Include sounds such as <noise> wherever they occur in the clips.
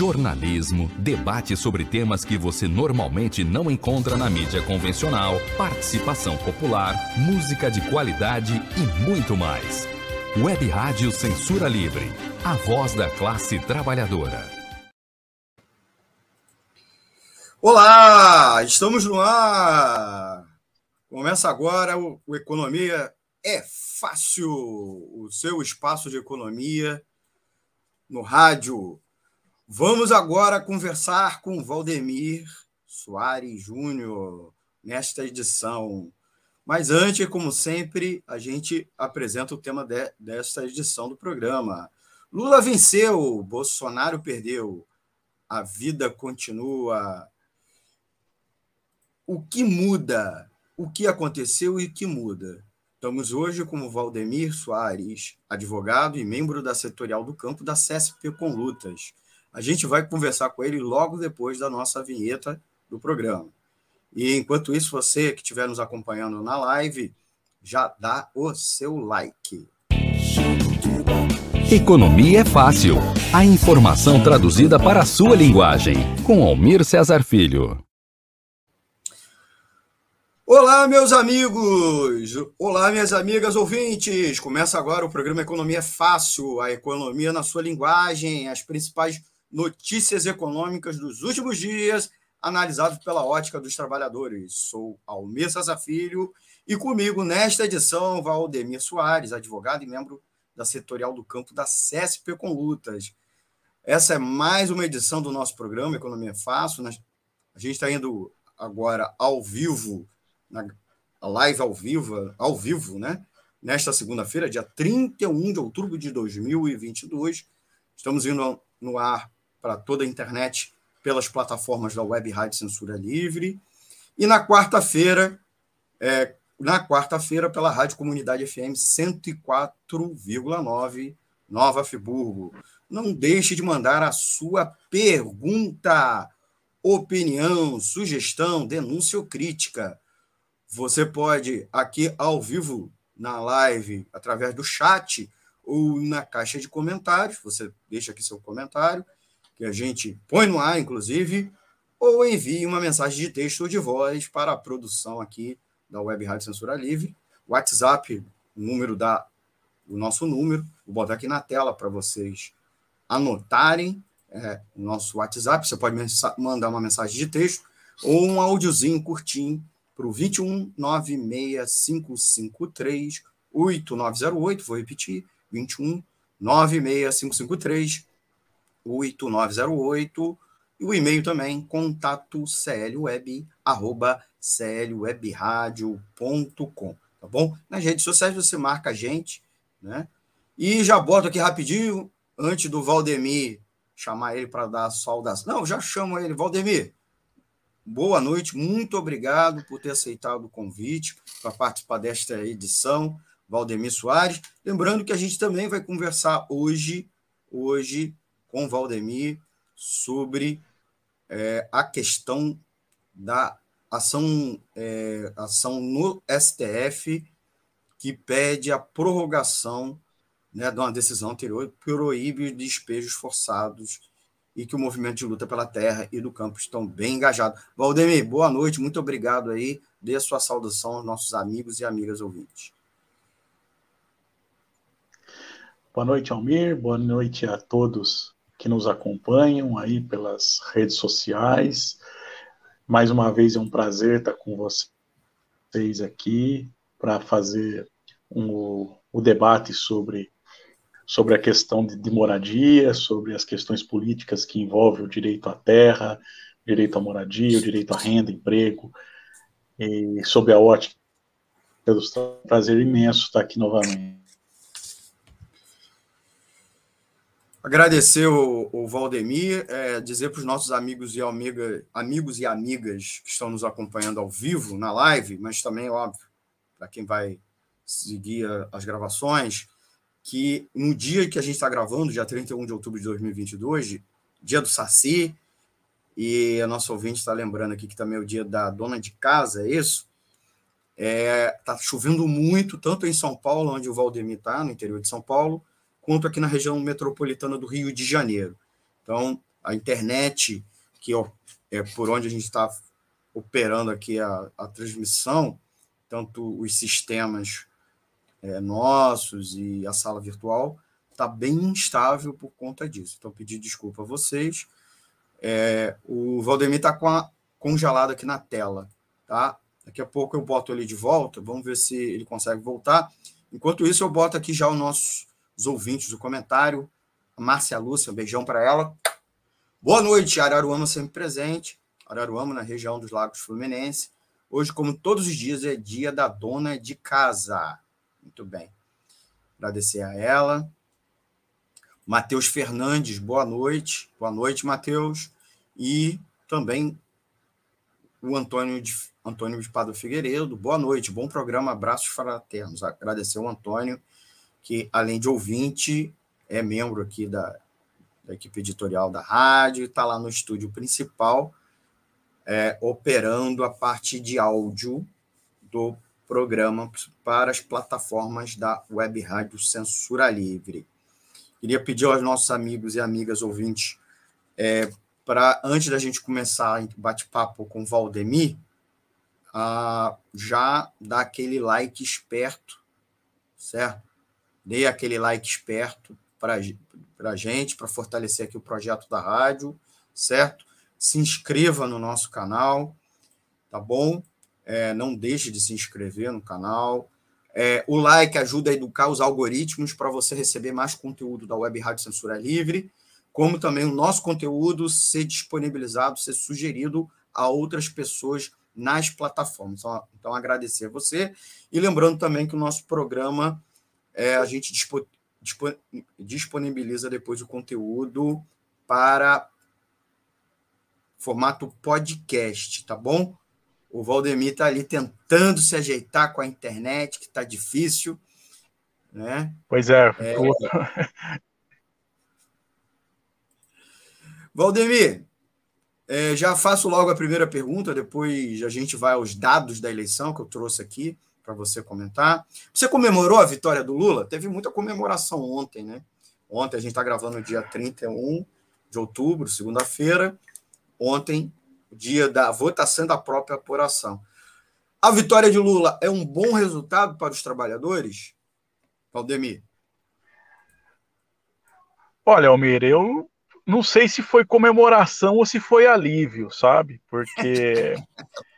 jornalismo, debate sobre temas que você normalmente não encontra na mídia convencional, participação popular, música de qualidade e muito mais. Web Rádio Censura Livre, a voz da classe trabalhadora. Olá, estamos no ar. Começa agora o, o Economia é Fácil, o seu espaço de economia no rádio. Vamos agora conversar com Valdemir Soares Júnior nesta edição. Mas antes, como sempre, a gente apresenta o tema de, desta edição do programa. Lula venceu, Bolsonaro perdeu. A vida continua. O que muda? O que aconteceu e o que muda? Estamos hoje com o Valdemir Soares, advogado e membro da setorial do campo da CSP com Lutas. A gente vai conversar com ele logo depois da nossa vinheta do programa. E enquanto isso, você que estiver nos acompanhando na live, já dá o seu like. Economia é fácil. A informação traduzida para a sua linguagem. Com Almir Cesar Filho. Olá, meus amigos! Olá, minhas amigas ouvintes! Começa agora o programa Economia é Fácil, a economia na sua linguagem, as principais notícias econômicas dos últimos dias, analisados pela ótica dos trabalhadores. Sou Almir Filho e comigo nesta edição Valdemir Soares, advogado e membro da setorial do campo da CESP com Lutas. Essa é mais uma edição do nosso programa Economia Fácil. A gente está indo agora ao vivo na live ao vivo, ao vivo, né? Nesta segunda-feira, dia 31 de outubro de 2022. Estamos indo no ar para toda a internet pelas plataformas da Web Rádio Censura Livre. E na quarta-feira, é, na quarta-feira, pela Rádio Comunidade FM 104,9, Nova Friburgo. Não deixe de mandar a sua pergunta, opinião, sugestão, denúncia ou crítica você pode, aqui ao vivo, na live, através do chat ou na caixa de comentários, você deixa aqui seu comentário, que a gente põe no ar, inclusive, ou envie uma mensagem de texto ou de voz para a produção aqui da Web Rádio Censura Livre. WhatsApp, o número da o nosso número, vou botar aqui na tela para vocês anotarem é, o nosso WhatsApp. Você pode mandar uma mensagem de texto ou um áudiozinho curtinho para o 21 96553 8908, vou repetir, 21 96553 8908, e o e-mail também, contato clweb, arroba tá bom? Nas redes sociais você marca a gente, né? E já boto aqui rapidinho, antes do Valdemir chamar ele para dar saudação. Não, já chamo ele, Valdemir, boa noite, muito obrigado por ter aceitado o convite para participar desta edição, Valdemir Soares. Lembrando que a gente também vai conversar hoje, hoje com Valdemir sobre é, a questão da ação, é, ação no STF que pede a prorrogação né, de uma decisão anterior que proíbe despejos forçados e que o movimento de luta pela terra e do campo estão bem engajados. Valdemir, boa noite, muito obrigado aí. Dê a sua saudação aos nossos amigos e amigas ouvintes. Boa noite, Almir. Boa noite a todos que nos acompanham aí pelas redes sociais. Mais uma vez é um prazer estar com vocês aqui para fazer um, o debate sobre sobre a questão de, de, moradia, sobre as questões políticas que envolvem o direito à terra, direito à moradia, o direito à renda, emprego, e sobre a ótica dos prazer imenso estar aqui novamente. Agradecer o, o Valdemir, é, dizer para os nossos amigos e, amiga, amigos e amigas que estão nos acompanhando ao vivo na live, mas também, óbvio, para quem vai seguir as gravações, que no dia que a gente está gravando, dia 31 de outubro de 2022, dia do Saci, e a nossa ouvinte está lembrando aqui que também é o dia da dona de casa, é isso? Está é, tá chovendo muito, tanto em São Paulo, onde o Valdemir está, no interior de São Paulo, quanto aqui na região metropolitana do Rio de Janeiro. Então, a internet, que é por onde a gente está operando aqui a, a transmissão, tanto os sistemas é, nossos e a sala virtual, está bem instável por conta disso. Então, pedir desculpa a vocês. É, o Valdemir está congelado aqui na tela, tá? Daqui a pouco eu boto ele de volta, vamos ver se ele consegue voltar. Enquanto isso, eu boto aqui já os ouvintes, o comentário. A Márcia Lúcia, um beijão para ela. Boa noite, Araruama sempre presente. Araruama, na região dos Lagos Fluminense. Hoje, como todos os dias, é dia da dona de casa. Muito bem. Agradecer a ela. Matheus Fernandes, boa noite. Boa noite, Matheus. E também o Antônio de, Antônio de Pado Figueiredo. Boa noite, bom programa, abraços fraternos. Agradecer ao Antônio, que além de ouvinte, é membro aqui da, da equipe editorial da rádio, está lá no estúdio principal, é, operando a parte de áudio do programa para as plataformas da Web Rádio Censura Livre. Queria pedir aos nossos amigos e amigas ouvintes, é, para antes da gente começar o bate-papo com Valdemir, a, já dar aquele like esperto, certo? Dê aquele like esperto para a gente, para fortalecer aqui o projeto da rádio, certo? Se inscreva no nosso canal, tá bom? É, não deixe de se inscrever no canal, é, o like ajuda a educar os algoritmos para você receber mais conteúdo da Web Rádio Censura Livre, como também o nosso conteúdo ser disponibilizado, ser sugerido a outras pessoas nas plataformas. Então, então agradecer a você. E lembrando também que o nosso programa é, a gente dispo, dispo, disponibiliza depois o conteúdo para formato podcast, tá bom? O Valdemir está ali tentando se ajeitar com a internet, que está difícil. Né? Pois é. é... <laughs> Valdemir, é, já faço logo a primeira pergunta, depois a gente vai aos dados da eleição que eu trouxe aqui para você comentar. Você comemorou a vitória do Lula? Teve muita comemoração ontem, né? Ontem a gente está gravando no dia 31 de outubro, segunda-feira. Ontem dia da votação da própria apuração. A vitória de Lula é um bom resultado para os trabalhadores? Valdemir? Olha, Almir, eu não sei se foi comemoração ou se foi alívio, sabe? Porque.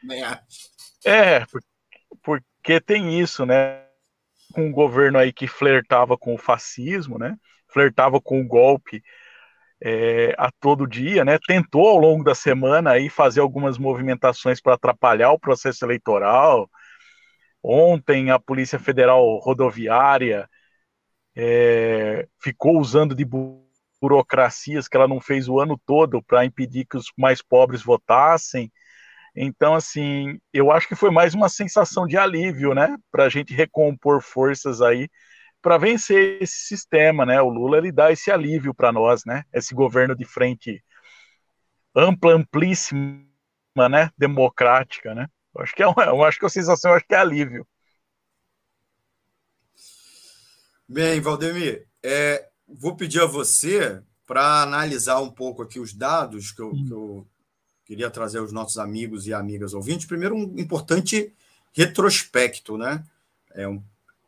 <laughs> é, porque tem isso, né? Com um governo aí que flertava com o fascismo, né? Flertava com o golpe é, a todo dia, né? Tentou ao longo da semana aí fazer algumas movimentações para atrapalhar o processo eleitoral. Ontem a Polícia Federal Rodoviária é, ficou usando de burocracias que ela não fez o ano todo para impedir que os mais pobres votassem. Então, assim, eu acho que foi mais uma sensação de alívio, né? Para a gente recompor forças aí para vencer esse sistema, né? O Lula ele dá esse alívio para nós, né? Esse governo de frente ampla, amplíssima, né? Democrática, né? Eu acho que é uma, <laughs> eu acho que a sensação, acho que é alívio. Bem, Valdemir, é, vou pedir a você para analisar um pouco aqui os dados que eu, que eu queria trazer aos nossos amigos e amigas ouvintes. Primeiro, um importante retrospecto, né? É um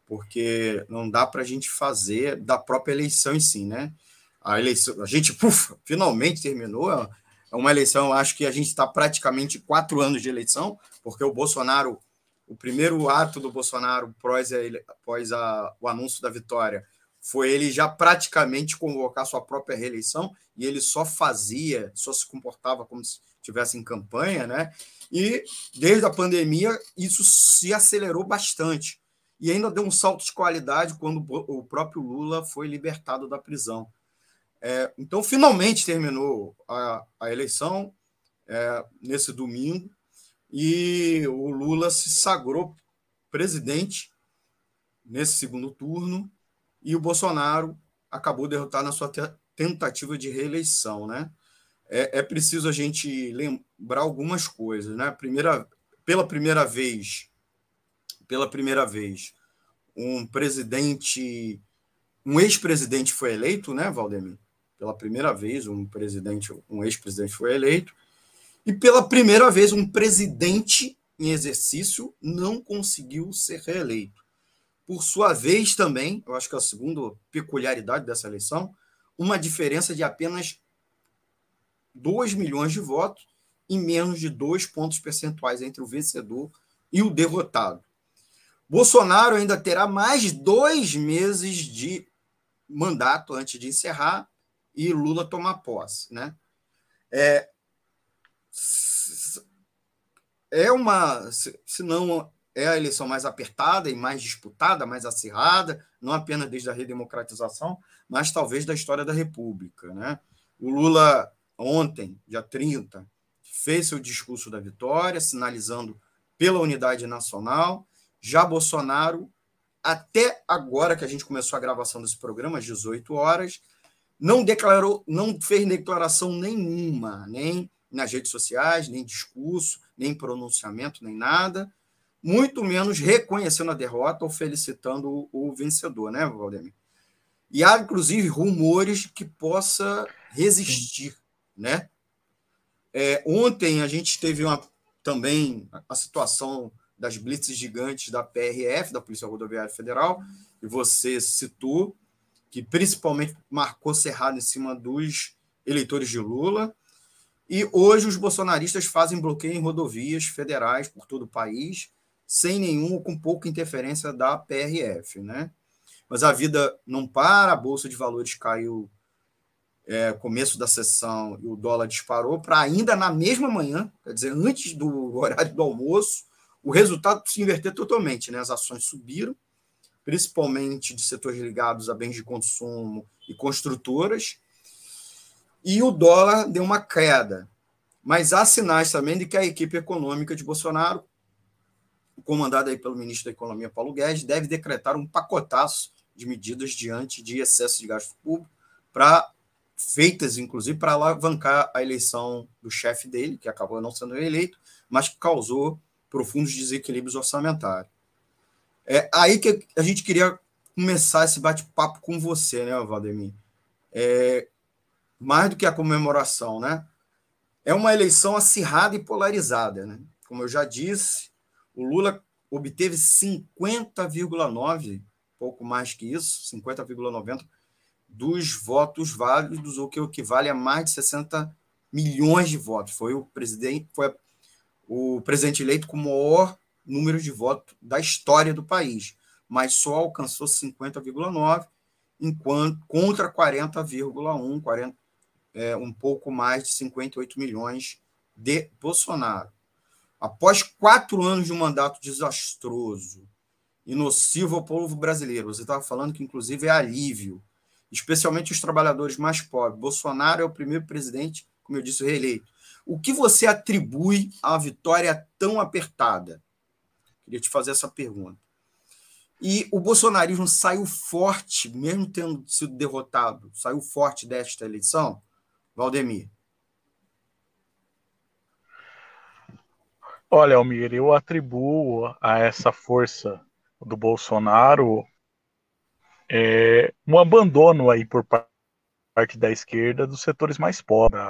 porque não dá para a gente fazer da própria eleição em si, né? A eleição, a gente, puf, finalmente terminou. É uma eleição, acho que a gente está praticamente quatro anos de eleição, porque o Bolsonaro, o primeiro ato do Bolsonaro após, a, após a, o anúncio da vitória, foi ele já praticamente convocar sua própria reeleição, e ele só fazia, só se comportava como se estivesse em campanha, né? E desde a pandemia, isso se acelerou bastante e ainda deu um salto de qualidade quando o próprio Lula foi libertado da prisão. É, então, finalmente terminou a, a eleição é, nesse domingo e o Lula se sagrou presidente nesse segundo turno e o Bolsonaro acabou derrotado na sua tentativa de reeleição, né? É, é, preciso a gente lembrar algumas coisas, né? Primeira, pela primeira vez pela primeira vez, um presidente, um ex-presidente foi eleito, né, Valdemir? Pela primeira vez, um presidente, um ex-presidente foi eleito, e pela primeira vez, um presidente em exercício não conseguiu ser reeleito. Por sua vez, também, eu acho que é a segunda peculiaridade dessa eleição, uma diferença de apenas 2 milhões de votos e menos de dois pontos percentuais entre o vencedor e o derrotado. Bolsonaro ainda terá mais dois meses de mandato antes de encerrar e Lula tomar posse. Né? É, é uma, se não é a eleição mais apertada e mais disputada, mais acirrada, não apenas desde a redemocratização, mas talvez da história da República. Né? O Lula, ontem, dia 30, fez seu discurso da vitória, sinalizando pela unidade nacional. Já Bolsonaro, até agora que a gente começou a gravação desse programa, às 18 horas, não declarou, não fez declaração nenhuma, nem nas redes sociais, nem discurso, nem pronunciamento, nem nada, muito menos reconhecendo a derrota ou felicitando o, vencedor, né, Valdemir? E há, inclusive, rumores que possa resistir, né? É, ontem a gente teve uma, também a situação das blitzes gigantes da PRF, da Polícia Rodoviária Federal, e você citou, que principalmente marcou cerrado em cima dos eleitores de Lula. E hoje os bolsonaristas fazem bloqueio em rodovias federais por todo o país, sem nenhuma ou com pouca interferência da PRF, né? Mas a vida não para, a bolsa de valores caiu é, começo da sessão e o dólar disparou para ainda na mesma manhã, quer dizer, antes do <laughs> horário do almoço, o resultado se inverter totalmente, né? As ações subiram, principalmente de setores ligados a bens de consumo e construtoras, e o dólar deu uma queda. Mas há sinais também de que a equipe econômica de Bolsonaro, comandada aí pelo ministro da Economia Paulo Guedes, deve decretar um pacotaço de medidas diante de excesso de gasto público para feitas inclusive para alavancar a eleição do chefe dele, que acabou não sendo eleito, mas que causou profundos desequilíbrios orçamentários. É aí que a gente queria começar esse bate-papo com você, né, Valdemir? É, mais do que a comemoração, né? É uma eleição acirrada e polarizada, né? Como eu já disse, o Lula obteve 50,9, pouco mais que isso, 50,90 dos votos válidos, o que equivale a mais de 60 milhões de votos. Foi o presidente, foi o presidente eleito com o maior número de votos da história do país, mas só alcançou 50,9 enquanto contra 40,1, 40, é, um pouco mais de 58 milhões de Bolsonaro. Após quatro anos de um mandato desastroso e nocivo ao povo brasileiro, você estava falando que, inclusive, é alívio, especialmente os trabalhadores mais pobres. Bolsonaro é o primeiro presidente, como eu disse, reeleito. O que você atribui à vitória tão apertada? Queria te fazer essa pergunta. E o bolsonarismo saiu forte, mesmo tendo sido derrotado, saiu forte desta eleição? Valdemir. Olha, Almir, eu atribuo a essa força do Bolsonaro é, um abandono aí por parte da esquerda dos setores mais pobres,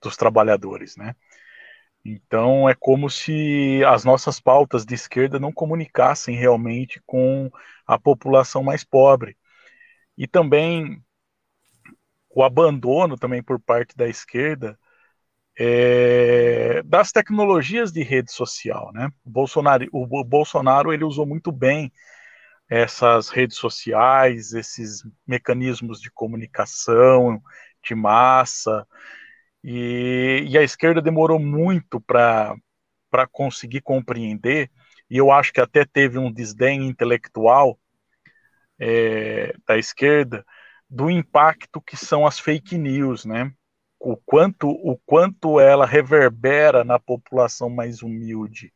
dos trabalhadores, né? Então é como se as nossas pautas de esquerda não comunicassem realmente com a população mais pobre. E também o abandono também por parte da esquerda é, das tecnologias de rede social, né? O Bolsonaro, o Bolsonaro ele usou muito bem essas redes sociais, esses mecanismos de comunicação de massa, e, e a esquerda demorou muito para conseguir compreender, e eu acho que até teve um desdém intelectual é, da esquerda do impacto que são as fake news, né? O quanto, o quanto ela reverbera na população mais humilde,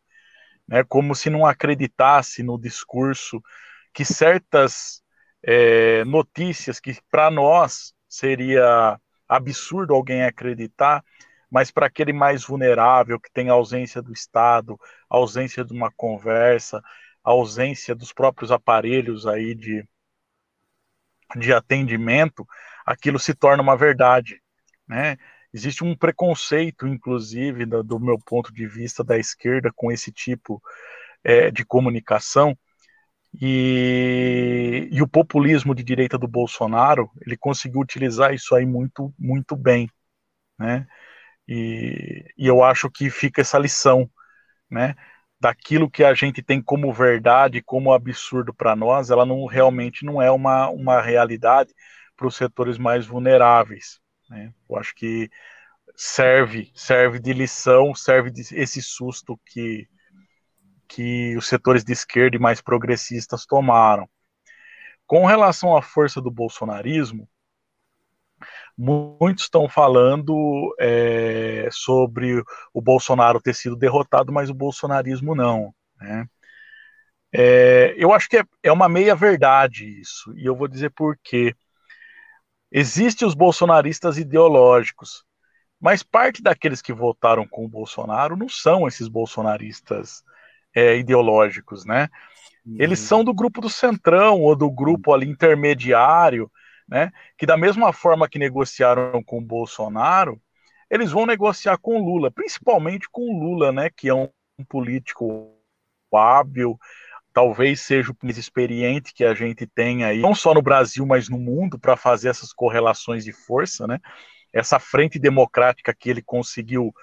né? Como se não acreditasse no discurso que certas é, notícias que para nós seria absurdo alguém acreditar, mas para aquele mais vulnerável que tem ausência do Estado, ausência de uma conversa, ausência dos próprios aparelhos aí de de atendimento, aquilo se torna uma verdade, né? Existe um preconceito, inclusive, do, meu ponto de vista da esquerda com esse tipo é, de comunicação, e, e, o populismo de direita do Bolsonaro, ele conseguiu utilizar isso aí muito, muito bem, né? E, e eu acho que fica essa lição, né? Daquilo que a gente tem como verdade, como absurdo para nós, ela não realmente não é uma, uma realidade para os setores mais vulneráveis, né? Eu acho que serve serve de lição, serve de esse susto que que os setores de esquerda e mais progressistas tomaram. Com relação à força do bolsonarismo, muitos estão falando é, sobre o Bolsonaro ter sido derrotado, mas o bolsonarismo não. Né? É, eu acho que é, é uma meia-verdade isso, e eu vou dizer por quê. Existem os bolsonaristas ideológicos, mas parte daqueles que votaram com o Bolsonaro não são esses bolsonaristas é, ideológicos, né? Uhum. Eles são do grupo do centrão ou do grupo ali intermediário, né? Que da mesma forma que negociaram com o Bolsonaro, eles vão negociar com o Lula, principalmente com o Lula, né? Que é um, um político hábil, talvez seja o mais experiente que a gente tem aí, não só no Brasil, mas no mundo, para fazer essas correlações de força, né? Essa frente democrática que ele conseguiu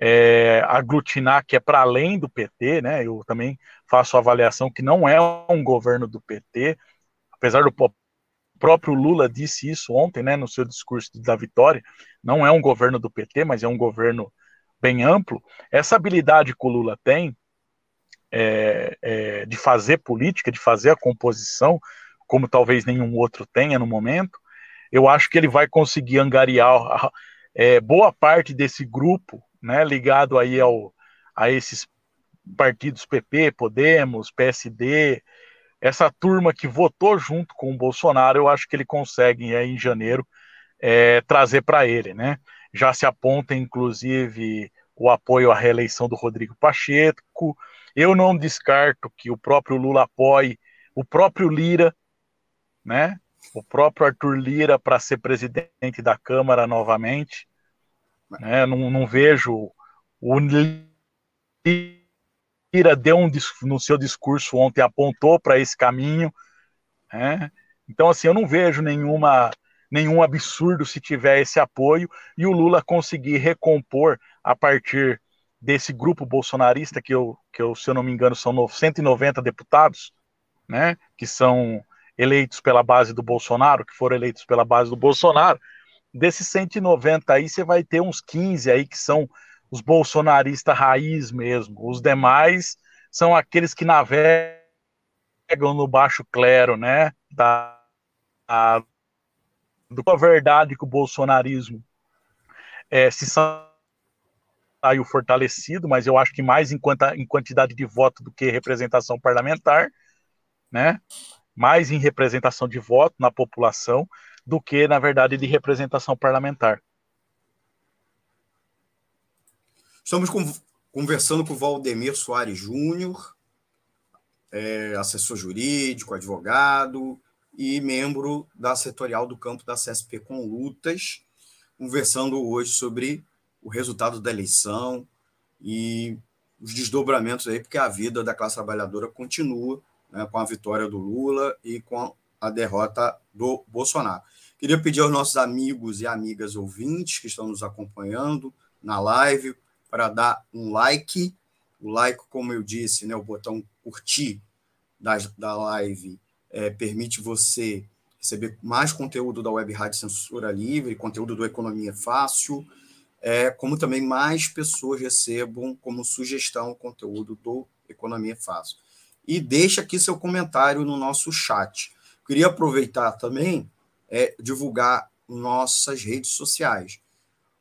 é, aglutinar que é para além do PT, né? Eu também faço a avaliação que não é um governo do PT, apesar do próprio Lula disse isso ontem, né, no seu discurso da vitória, não é um governo do PT, mas é um governo bem amplo. Essa habilidade que o Lula tem é, é, de fazer política, de fazer a composição, como talvez nenhum outro tenha no momento, eu acho que ele vai conseguir angariar é, boa parte desse grupo né, ligado aí ao, a esses partidos PP, Podemos, PSD, essa turma que votou junto com o Bolsonaro, eu acho que ele consegue aí em janeiro é, trazer para ele, né? Já se aponta, inclusive, o apoio à reeleição do Rodrigo Pacheco. Eu não descarto que o próprio Lula apoie o próprio Lira, né? O próprio Arthur Lira para ser presidente da Câmara novamente. Né? Não, não vejo o Lira deu um no seu discurso ontem apontou para esse caminho, né? Então assim eu não vejo nenhuma nenhum absurdo se tiver esse apoio e o Lula conseguir recompor a partir desse grupo bolsonarista que eu, que eu se eu não me engano são 190 deputados, né? Que são eleitos pela base do Bolsonaro, que foram eleitos pela base do Bolsonaro, desses 190 aí, você vai ter uns 15 aí que são os bolsonaristas raiz mesmo. Os demais são aqueles que navegam no baixo clero, né? Da, da, da verdade que o bolsonarismo é, se saiu fortalecido, mas eu acho que mais em, quanta, em quantidade de voto do que representação parlamentar, né? Mais em representação de voto na população do que, na verdade, de representação parlamentar. Estamos conversando com o Valdemir Soares Júnior, é, assessor jurídico, advogado e membro da setorial do campo da CSP com Lutas, conversando hoje sobre o resultado da eleição e os desdobramentos aí, porque a vida da classe trabalhadora continua né, com a vitória do Lula e com a derrota do Bolsonaro. Queria pedir aos nossos amigos e amigas ouvintes que estão nos acompanhando na live para dar um like. O like, como eu disse, né, o botão curtir da, da live é, permite você receber mais conteúdo da Web Rádio Censura Livre, conteúdo do Economia Fácil, é, como também mais pessoas recebam como sugestão o conteúdo do Economia Fácil. E deixa aqui seu comentário no nosso chat. Queria aproveitar também é divulgar nossas redes sociais.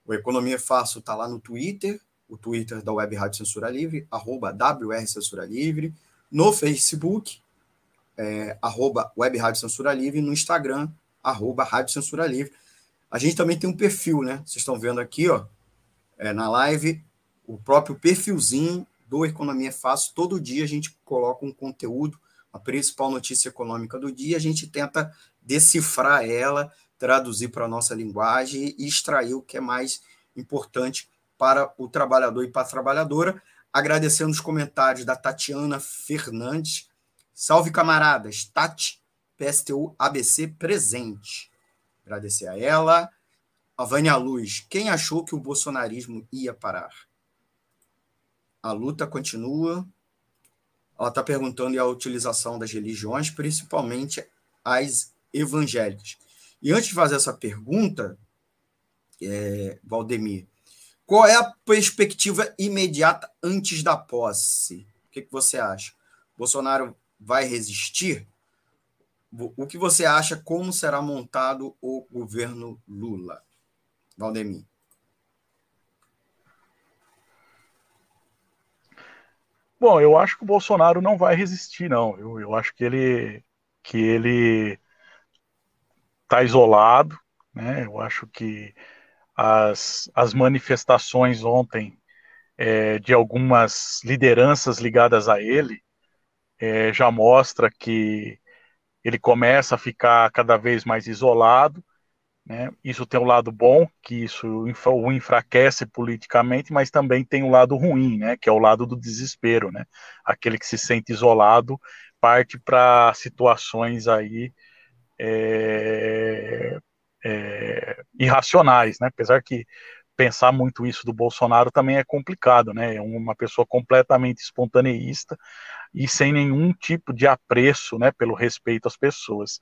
O Economia Fácil está lá no Twitter, o Twitter da Web Rádio Censura Livre, arroba WR Censura Livre, no Facebook, é, arroba Web Rádio Censura Livre, no Instagram, arroba Rádio Censura Livre. A gente também tem um perfil, né? Vocês estão vendo aqui, ó, é, na live, o próprio perfilzinho do Economia Fácil. Todo dia a gente coloca um conteúdo a principal notícia econômica do dia, a gente tenta decifrar ela traduzir para a nossa linguagem e extrair o que é mais importante para o trabalhador e para a trabalhadora. Agradecendo os comentários da Tatiana Fernandes. Salve, camaradas. Tati, PSTU ABC presente. Agradecer a ela. A Vânia Luz. Quem achou que o bolsonarismo ia parar? A luta continua. Ela está perguntando a utilização das religiões, principalmente as evangélicas. E antes de fazer essa pergunta, é, Valdemir, qual é a perspectiva imediata antes da posse? O que, que você acha? Bolsonaro vai resistir? O que você acha? Como será montado o governo Lula? Valdemir. Bom, eu acho que o Bolsonaro não vai resistir, não. Eu, eu acho que ele que ele está isolado, né? Eu acho que as, as manifestações ontem é, de algumas lideranças ligadas a ele é, já mostra que ele começa a ficar cada vez mais isolado. Né? Isso tem um lado bom, que isso o enfraquece politicamente, mas também tem um lado ruim, né? que é o lado do desespero. Né? Aquele que se sente isolado parte para situações aí é, é, irracionais, né? Apesar que pensar muito isso do Bolsonaro também é complicado, né? É uma pessoa completamente espontaneísta e sem nenhum tipo de apreço, né, pelo respeito às pessoas.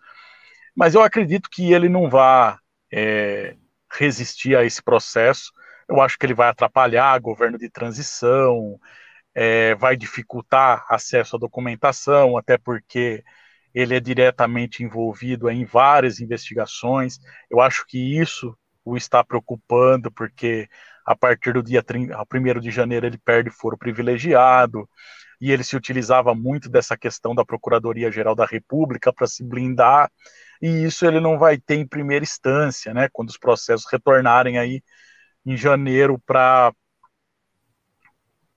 Mas eu acredito que ele não vá é, resistir a esse processo. Eu acho que ele vai atrapalhar governo de transição, é, vai dificultar acesso à documentação, até porque ele é diretamente envolvido em várias investigações. Eu acho que isso o está preocupando, porque a partir do dia 1 de janeiro ele perde foro privilegiado, e ele se utilizava muito dessa questão da Procuradoria-Geral da República para se blindar, e isso ele não vai ter em primeira instância, né, quando os processos retornarem aí em janeiro para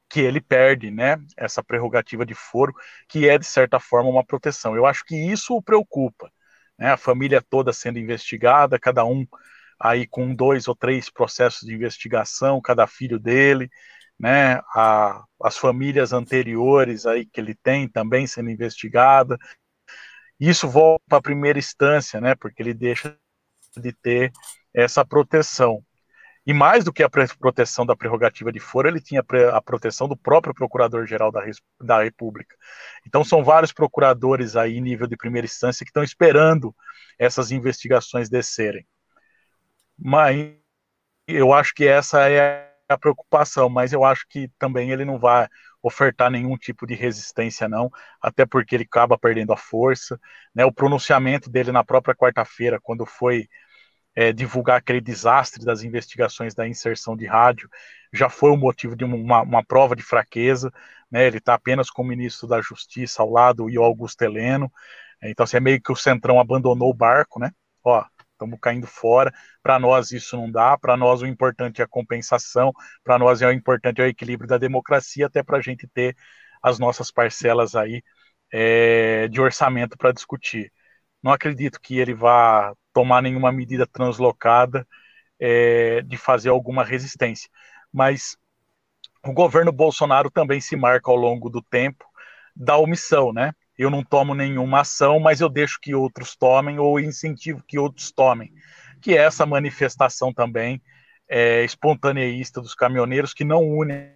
que ele perde, né, essa prerrogativa de foro, que é de certa forma uma proteção. Eu acho que isso o preocupa, né, a família toda sendo investigada, cada um aí com dois ou três processos de investigação, cada filho dele, né, a, as famílias anteriores aí que ele tem também sendo investigada. Isso volta para a primeira instância, né, porque ele deixa de ter essa proteção. E mais do que a proteção da prerrogativa de foro, ele tinha a proteção do próprio Procurador-Geral da, da República. Então, são vários procuradores aí, nível de primeira instância, que estão esperando essas investigações descerem. Mas eu acho que essa é a preocupação, mas eu acho que também ele não vai ofertar nenhum tipo de resistência, não, até porque ele acaba perdendo a força. Né? O pronunciamento dele na própria quarta-feira, quando foi é, divulgar aquele desastre das investigações da inserção de rádio já foi o motivo de uma, uma prova de fraqueza, né? Ele está apenas com o ministro da Justiça ao lado e o Augusto Heleno, então assim, é meio que o Centrão abandonou o barco, né? Ó, estamos caindo fora. Para nós isso não dá. Para nós o importante é a compensação. Para nós é o importante é o equilíbrio da democracia, até para a gente ter as nossas parcelas aí é, de orçamento para discutir. Não acredito que ele vá tomar nenhuma medida translocada é, de fazer alguma resistência. Mas o governo Bolsonaro também se marca ao longo do tempo da omissão, né? Eu não tomo nenhuma ação, mas eu deixo que outros tomem ou incentivo que outros tomem. Que é essa manifestação também é, espontaneísta dos caminhoneiros que não unem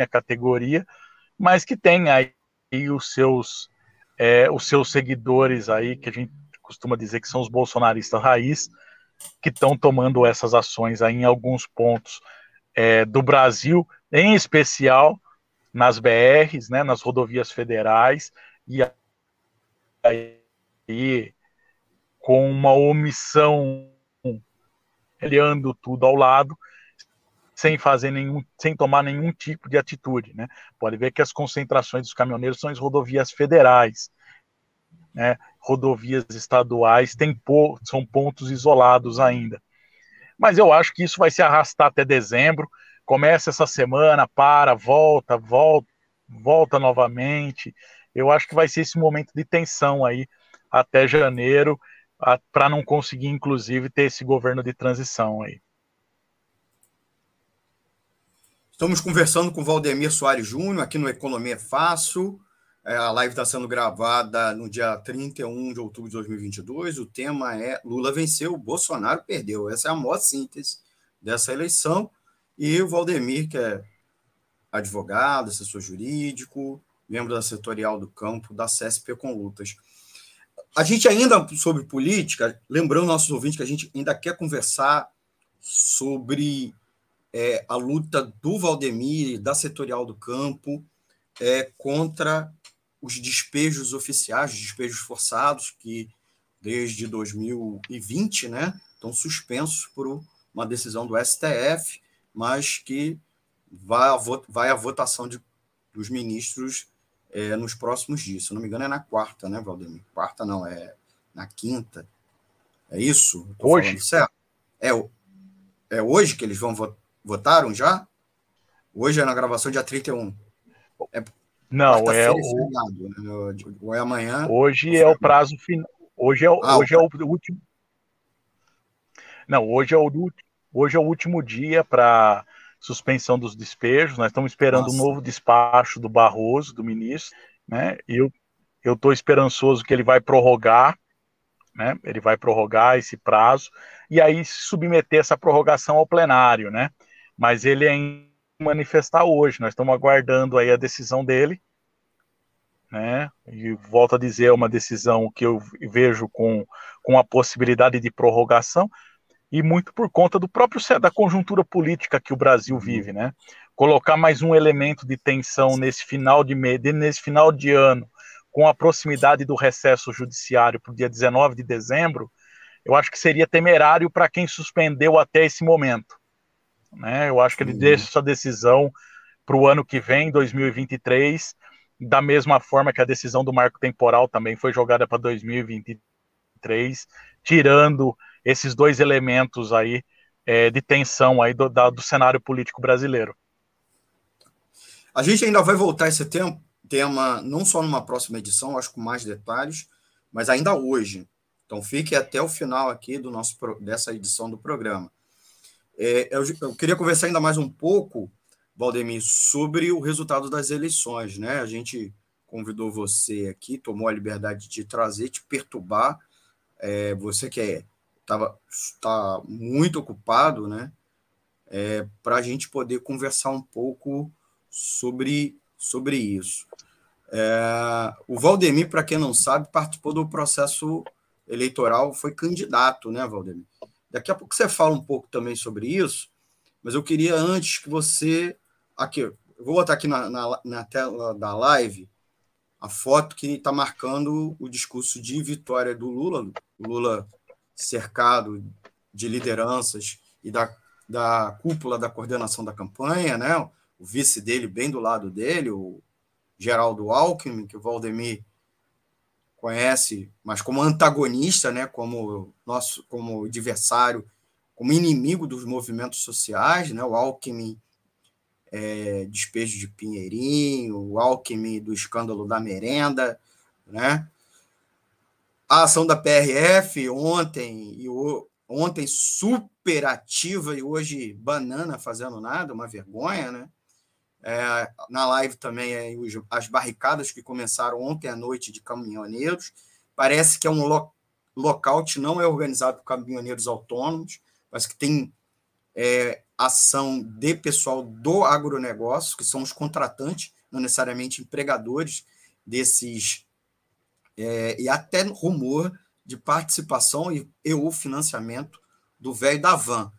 a categoria, mas que tem aí os seus é, os seus seguidores aí que a gente costuma dizer que são os bolsonaristas raiz, que estão tomando essas ações aí em alguns pontos é, do Brasil, em especial nas BRs, né, nas rodovias federais, e aí com uma omissão olhando tudo ao lado, sem fazer nenhum, sem tomar nenhum tipo de atitude, né? Pode ver que as concentrações dos caminhoneiros são as rodovias federais, né, rodovias estaduais tem são pontos isolados ainda. Mas eu acho que isso vai se arrastar até dezembro. Começa essa semana, para, volta, volta, volta novamente. Eu acho que vai ser esse momento de tensão aí até janeiro. para não conseguir, inclusive, ter esse governo de transição aí. Estamos conversando com Valdemir Soares Júnior, aqui no Economia Fácil. É, a live está sendo gravada no dia 31 de outubro de 2022. O tema é Lula venceu, Bolsonaro perdeu. Essa é a maior síntese dessa eleição. E o Valdemir, que é advogado, assessor jurídico, membro da setorial do campo da CSP com Lutas. A gente ainda, sobre política, lembrando nossos ouvintes que a gente ainda quer conversar sobre é, a luta do Valdemir, da setorial do campo, é, contra os despejos oficiais, despejos forçados, que desde 2020 né, estão suspensos por uma decisão do STF, mas que vai à, vai à votação de, dos ministros é, nos próximos dias. Se não me engano, é na quarta, né, Valdemir? Quarta não, é na quinta. É isso? Hoje? Certo? É, é hoje que eles vão votar Votaram já? Hoje é na gravação dia 31. É Não, é o. Feriado, né? Ou é amanhã. Hoje é o prazo final. Hoje é, ah, hoje é o último. Não, hoje é o, hoje é o último dia para suspensão dos despejos. Nós estamos esperando Nossa. um novo despacho do Barroso, do ministro, né? E eu eu estou esperançoso que ele vai prorrogar, né? Ele vai prorrogar esse prazo e aí submeter essa prorrogação ao plenário, né? mas ele ainda manifestar hoje. Nós estamos aguardando aí a decisão dele, né? E volto a dizer, é uma decisão que eu vejo com, com a possibilidade de prorrogação e muito por conta do próprio da conjuntura política que o Brasil uhum. vive, né? Colocar mais um elemento de tensão nesse final de nesse final de ano, com a proximidade do recesso judiciário para o dia 19 de dezembro, eu acho que seria temerário para quem suspendeu até esse momento. Né? Eu acho que ele deixa essa decisão para o ano que vem, 2023, da mesma forma que a decisão do marco temporal também foi jogada para 2023, tirando esses dois elementos aí é, de tensão aí do, da, do cenário político brasileiro. A gente ainda vai voltar esse tempo, tema não só numa próxima edição, acho com mais detalhes, mas ainda hoje. Então fique até o final aqui do nosso dessa edição do programa. É, eu, eu, queria conversar ainda mais um pouco, Valdemir, sobre o resultado das eleições. Né? A gente convidou você aqui, tomou a liberdade de trazer, te perturbar. É, você que é, tava, está muito ocupado, né? É, para a gente poder conversar um pouco sobre, sobre isso. É, o Valdemir, para quem não sabe, participou do processo eleitoral, foi candidato, né, Valdemir? Daqui a pouco você fala um pouco também sobre isso, mas eu queria antes que você. Aqui, eu vou botar aqui na, na, na tela da live a foto que está marcando o discurso de vitória do Lula, Lula cercado de lideranças e da, da cúpula da coordenação da campanha, né? o vice dele bem do lado dele, o Geraldo Alckmin, que o Valdemir conhece, mas como antagonista, né, como nosso, como adversário, como inimigo dos movimentos sociais, né, o Alckmin é, despejo de Pinheirinho, o Alckmin do escândalo da merenda, né? A ação da PRF ontem e o, ontem super ativa e hoje banana fazendo nada, uma vergonha, né? É, na live também é, as barricadas que começaram ontem à noite de caminhoneiros. Parece que é um lo lockout, não é organizado por caminhoneiros autônomos, mas que tem é, ação de pessoal do agronegócio, que são os contratantes, não necessariamente empregadores desses, é, e até rumor de participação e, e o financiamento do velho da van.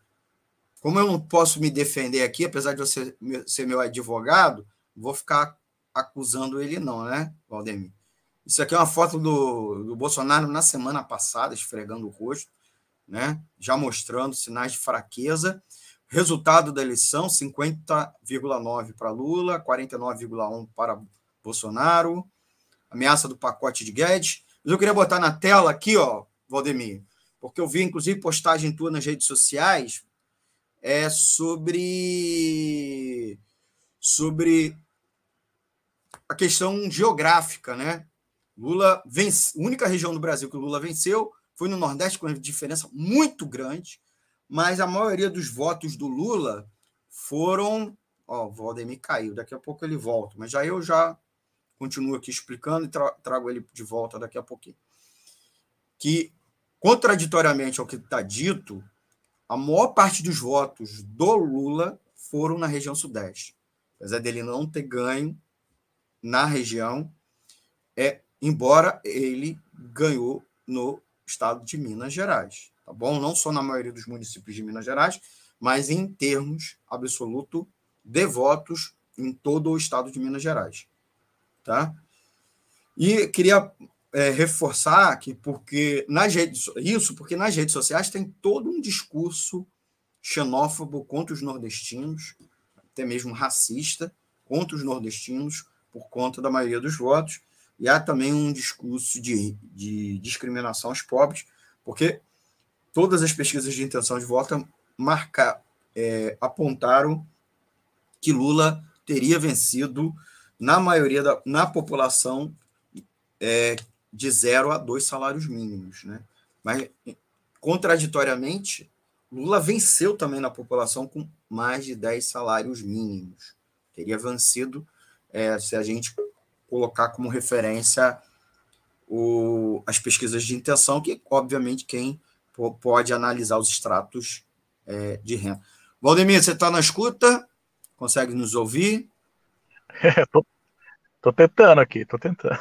Como eu não posso me defender aqui, apesar de você ser meu advogado, vou ficar acusando ele, não, né, Valdemir? Isso aqui é uma foto do, do Bolsonaro na semana passada, esfregando o rosto, né? já mostrando sinais de fraqueza. Resultado da eleição: 50,9% para Lula, 49,1% para Bolsonaro. Ameaça do pacote de Guedes. Mas eu queria botar na tela aqui, ó, Valdemir, porque eu vi, inclusive, postagem tua nas redes sociais é sobre sobre a questão geográfica, né? Lula vence, a única região do Brasil que o Lula venceu foi no Nordeste com uma diferença muito grande, mas a maioria dos votos do Lula foram. Ó, o Valdemir caiu, daqui a pouco ele volta, mas já eu já continuo aqui explicando e tra trago ele de volta daqui a pouquinho. Que, contraditoriamente ao que está dito, a maior parte dos votos do Lula foram na região Sudeste. Apesar dele não ter ganho na região, é embora ele ganhou no estado de Minas Gerais, tá bom? Não só na maioria dos municípios de Minas Gerais, mas em termos absoluto de votos em todo o estado de Minas Gerais, tá? E queria é, reforçar que porque nas redes isso porque nas redes sociais tem todo um discurso xenófobo contra os nordestinos, até mesmo racista contra os nordestinos por conta da maioria dos votos e há também um discurso de, de discriminação aos pobres, porque todas as pesquisas de intenção de voto marca, é, apontaram que Lula teria vencido na maioria da na população é, de zero a dois salários mínimos, né? Mas contraditoriamente, Lula venceu também na população com mais de 10 salários mínimos. Teria vencido é, se a gente colocar como referência o, as pesquisas de intenção, que, obviamente, quem pode analisar os extratos é, de renda. Valdemir, você está na escuta? Consegue nos ouvir? <laughs> Estou tô, tentando aqui, estou tentando.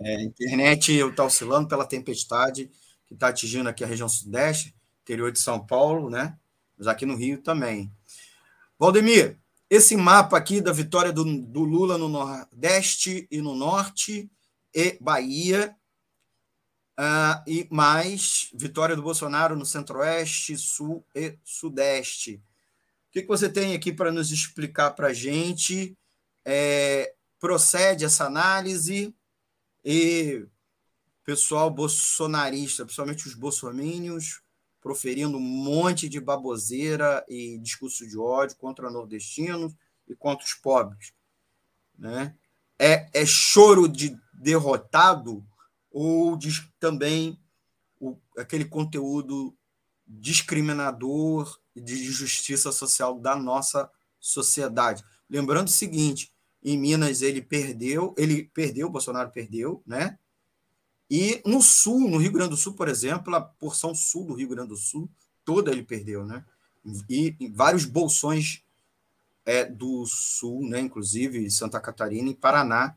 É, a internet está oscilando pela tempestade que está atingindo aqui a região sudeste, interior de São Paulo, né? Mas aqui no Rio também. Valdemir, esse mapa aqui da vitória do, do Lula no Nordeste e no Norte e Bahia, uh, e mais vitória do Bolsonaro no Centro-Oeste, Sul e Sudeste. O que, que você tem aqui para nos explicar para a gente? É, procede essa análise e pessoal bolsonarista, principalmente os bolsomínios, proferindo um monte de baboseira e discurso de ódio contra nordestinos e contra os pobres. Né? É, é choro de derrotado ou de, também o, aquele conteúdo discriminador de justiça social da nossa sociedade. Lembrando o seguinte, em Minas ele perdeu, ele perdeu, Bolsonaro perdeu, né? E no sul, no Rio Grande do Sul, por exemplo, a porção sul do Rio Grande do Sul, toda ele perdeu, né? E, vários bolsões é, do sul, né? Inclusive Santa Catarina e Paraná,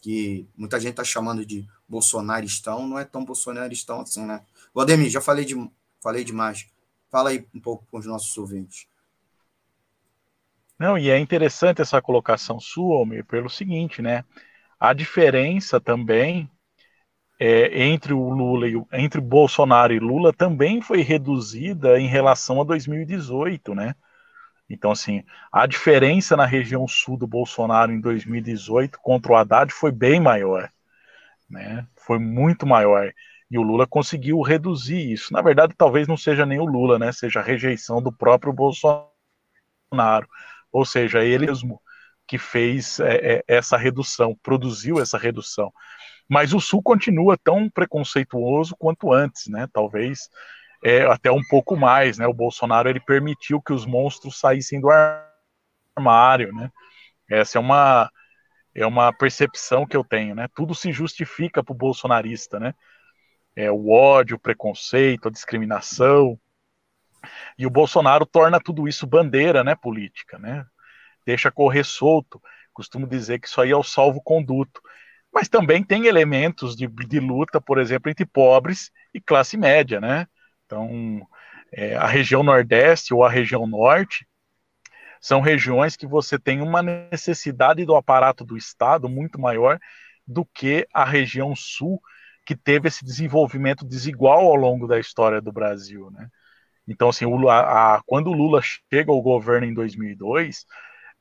que muita gente está chamando de bolsonaristão, não é tão bolsonaristão assim, né? Valdemir, já falei, de, falei demais. Fala aí um pouco com os nossos ouvintes. Não, e é interessante essa colocação sua, Almir, pelo seguinte, né? A diferença também é, entre o Lula e o, entre Bolsonaro e Lula também foi reduzida em relação a 2018, né? Então, assim, a diferença na região sul do Bolsonaro em 2018 contra o Haddad foi bem maior, né? Foi muito maior. E o Lula conseguiu reduzir isso. Na verdade, talvez não seja nem o Lula, né? Seja a rejeição do próprio Bolsonaro. Ou seja, ele mesmo que fez é, é, essa redução, produziu essa redução. Mas o Sul continua tão preconceituoso quanto antes, né? Talvez é, até um pouco mais, né? O Bolsonaro ele permitiu que os monstros saíssem do armário, né? Essa é uma é uma percepção que eu tenho, né? Tudo se justifica para o bolsonarista, né? É, o ódio, o preconceito, a discriminação. E o Bolsonaro torna tudo isso bandeira, né, política, né? Deixa correr solto. Costumo dizer que isso aí é o salvo-conduto mas também tem elementos de, de luta, por exemplo, entre pobres e classe média, né? Então, é, a região Nordeste ou a região Norte são regiões que você tem uma necessidade do aparato do Estado muito maior do que a região Sul, que teve esse desenvolvimento desigual ao longo da história do Brasil, né? Então, assim, o, a, a, quando o Lula chega ao governo em 2002,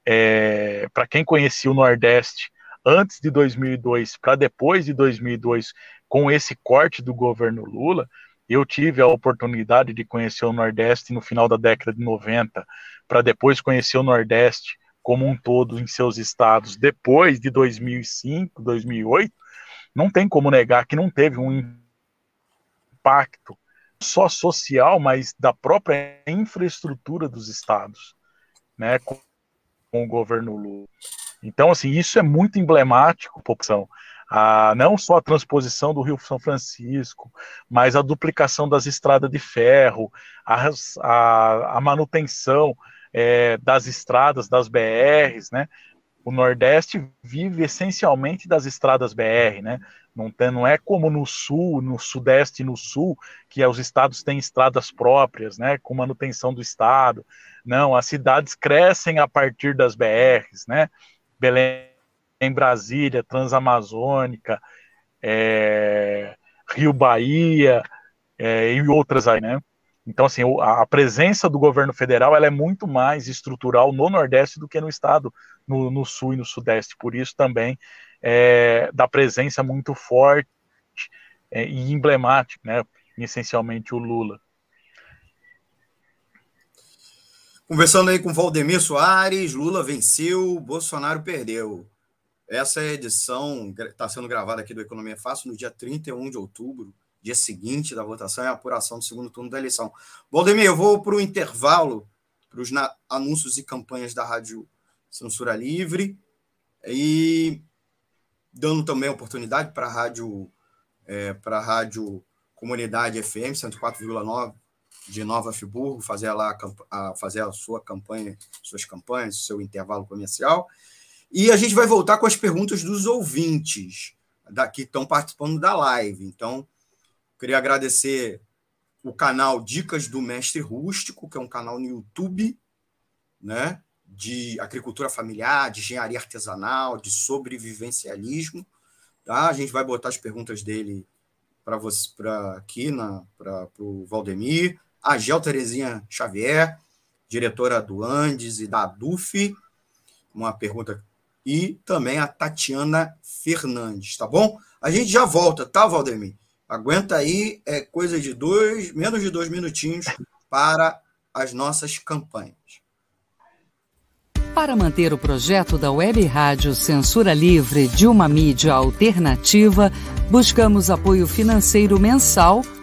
é, para quem conhecia o Nordeste antes de 2002 para depois de 2002, com esse corte do governo Lula, eu tive a oportunidade de conhecer o Nordeste no final da década de 90, para depois conhecer o Nordeste como um todo em seus estados depois de 2005, 2008. Não tem como negar que não teve um impacto só social, mas da própria infraestrutura dos estados, né, com, o governo Lula. Então, assim, isso é muito emblemático, população. Ah, não só a transposição do Rio São Francisco, mas a duplicação das estradas de ferro, a, a, a manutenção é, das estradas, das BRs, né? O Nordeste vive essencialmente das estradas BR, né? Não, tem, não é como no Sul, no Sudeste e no Sul, que os estados têm estradas próprias, né? Com manutenção do Estado. Não, as cidades crescem a partir das BRs, né? Belém, Brasília, Transamazônica, é, Rio Bahia é, e outras aí, né? Então, assim, a presença do governo federal ela é muito mais estrutural no Nordeste do que no estado, no, no Sul e no Sudeste. Por isso também é, da presença muito forte é, e emblemática, né? Essencialmente o Lula. Conversando aí com Valdemir Soares, Lula venceu, Bolsonaro perdeu. Essa é a edição está sendo gravada aqui do Economia Fácil no dia 31 de outubro dia seguinte da votação é a apuração do segundo turno da eleição. Valdemir, eu vou para o intervalo, para os anúncios e campanhas da Rádio Censura Livre, e dando também oportunidade para a Rádio, é, para a Rádio Comunidade FM 104,9 de Nova Friburgo, fazer lá a, fazer a sua campanha, suas campanhas, seu intervalo comercial. E a gente vai voltar com as perguntas dos ouvintes da, que estão participando da live. Então, Queria agradecer o canal Dicas do Mestre Rústico, que é um canal no YouTube, né? De agricultura familiar, de engenharia artesanal, de sobrevivencialismo. Tá? A gente vai botar as perguntas dele para você para aqui para o Valdemir, a Gel Terezinha Xavier, diretora do Andes e da DUF, uma pergunta e também a Tatiana Fernandes, tá bom? A gente já volta, tá, Valdemir? Aguenta aí, é coisa de dois, menos de dois minutinhos para as nossas campanhas. Para manter o projeto da Web Rádio Censura Livre de uma mídia alternativa, buscamos apoio financeiro mensal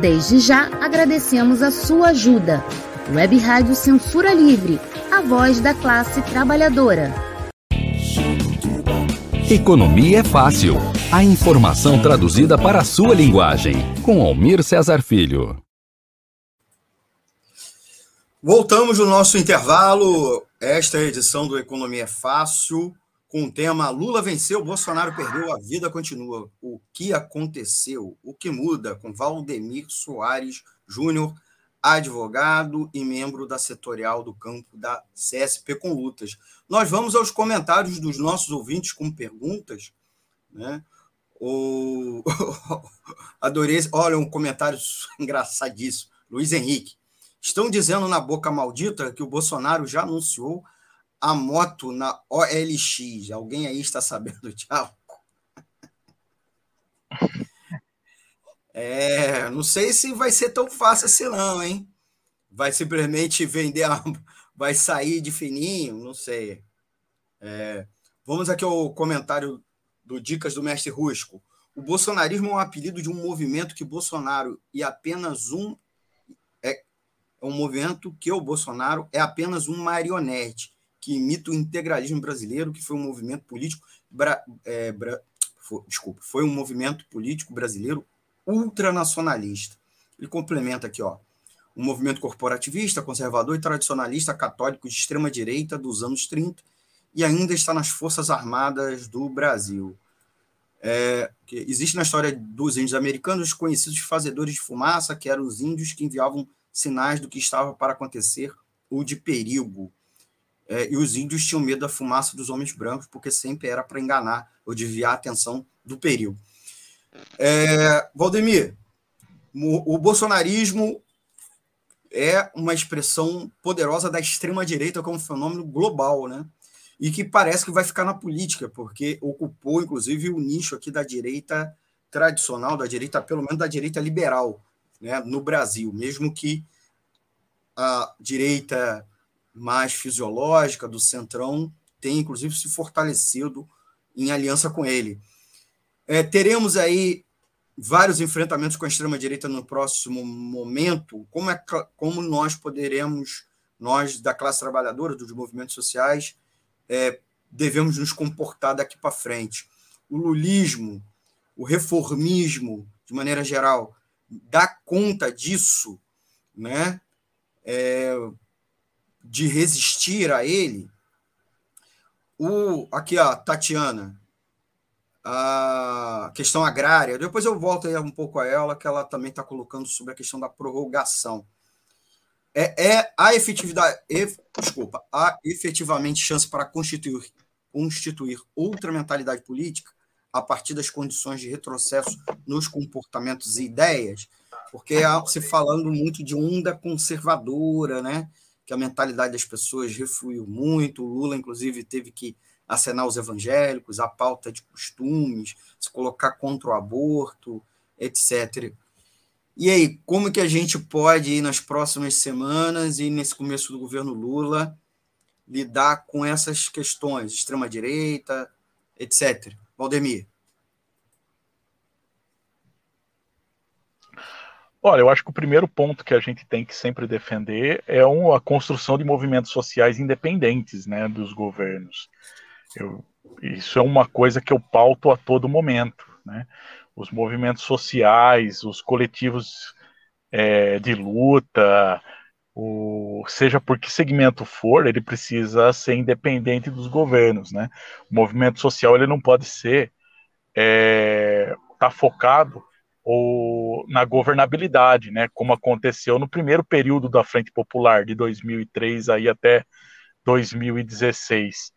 Desde já agradecemos a sua ajuda. Web Rádio Censura Livre, a voz da classe trabalhadora. Economia é fácil. A informação traduzida para a sua linguagem. Com Almir Cesar Filho. Voltamos no nosso intervalo. Esta é a edição do Economia é Fácil, com o tema Lula venceu, Bolsonaro perdeu, a vida continua. O que aconteceu? O que muda? Com Valdemir Soares Júnior, advogado e membro da setorial do campo da CSP com Lutas. Nós vamos aos comentários dos nossos ouvintes com perguntas. Né? O... <laughs> Adorei. Olha, um comentário <laughs> engraçadíssimo. Luiz Henrique. Estão dizendo na boca maldita que o Bolsonaro já anunciou a moto na OLX. Alguém aí está sabendo de algo? É, não sei se vai ser tão fácil assim, não, hein? Vai simplesmente vender a, vai sair de fininho, não sei. É, vamos aqui ao comentário do Dicas do Mestre Rusco. O bolsonarismo é um apelido de um movimento que Bolsonaro e apenas um é, é um movimento que o Bolsonaro é apenas um marionete que imita o integralismo brasileiro, que foi um movimento político bra, é, bra, foi, desculpa, foi um movimento político brasileiro ultranacionalista. Ele complementa aqui, ó um movimento corporativista, conservador e tradicionalista católico de extrema direita dos anos 30 e ainda está nas Forças Armadas do Brasil. É, existe na história dos índios americanos conhecidos fazedores de fumaça, que eram os índios que enviavam sinais do que estava para acontecer ou de perigo. É, e os índios tinham medo da fumaça dos homens brancos, porque sempre era para enganar ou desviar a atenção do perigo. É, Valdemir, o, bolsonarismo é uma expressão poderosa da extrema-direita como fenômeno global, né? E que parece que vai ficar na política, porque ocupou, inclusive, o nicho aqui da direita tradicional, da direita, pelo menos da direita liberal, né, no Brasil, mesmo que a direita mais fisiológica do centrão tenha, inclusive, se fortalecido em aliança com ele. É, teremos aí vários enfrentamentos com a extrema-direita no próximo momento, como, é, como nós poderemos, nós da classe trabalhadora, dos movimentos sociais, é, devemos nos comportar daqui para frente. O lulismo, o reformismo, de maneira geral, dá conta disso, né? É, de resistir a ele. O, aqui, ó, Tatiana, a questão agrária. Depois eu volto aí um pouco a ela, que ela também está colocando sobre a questão da prorrogação. É, é a efetividade, e, desculpa, há efetivamente chance para constituir, constituir outra mentalidade política a partir das condições de retrocesso nos comportamentos e ideias, porque há se falando muito de onda conservadora, né? Que a mentalidade das pessoas refluiu muito. O Lula, inclusive, teve que acenar os evangélicos, a pauta de costumes, se colocar contra o aborto, etc. E aí, como que a gente pode, nas próximas semanas e nesse começo do governo Lula, lidar com essas questões, extrema-direita, etc. Valdemir. Olha, eu acho que o primeiro ponto que a gente tem que sempre defender é a construção de movimentos sociais independentes né, dos governos. Eu, isso é uma coisa que eu pauto a todo momento, né? Os movimentos sociais, os coletivos é, de luta, o, seja por que segmento for, ele precisa ser independente dos governos, né? O movimento social ele não pode ser é, tá focado ou na governabilidade, né? Como aconteceu no primeiro período da Frente Popular de 2003 aí até 2016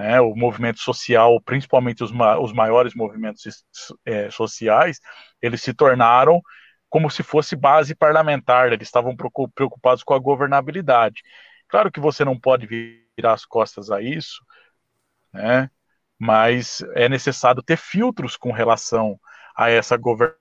né, o movimento social, principalmente os, ma os maiores movimentos é, sociais, eles se tornaram como se fosse base parlamentar, eles estavam preocupados com a governabilidade. Claro que você não pode virar as costas a isso, né, mas é necessário ter filtros com relação a essa governabilidade.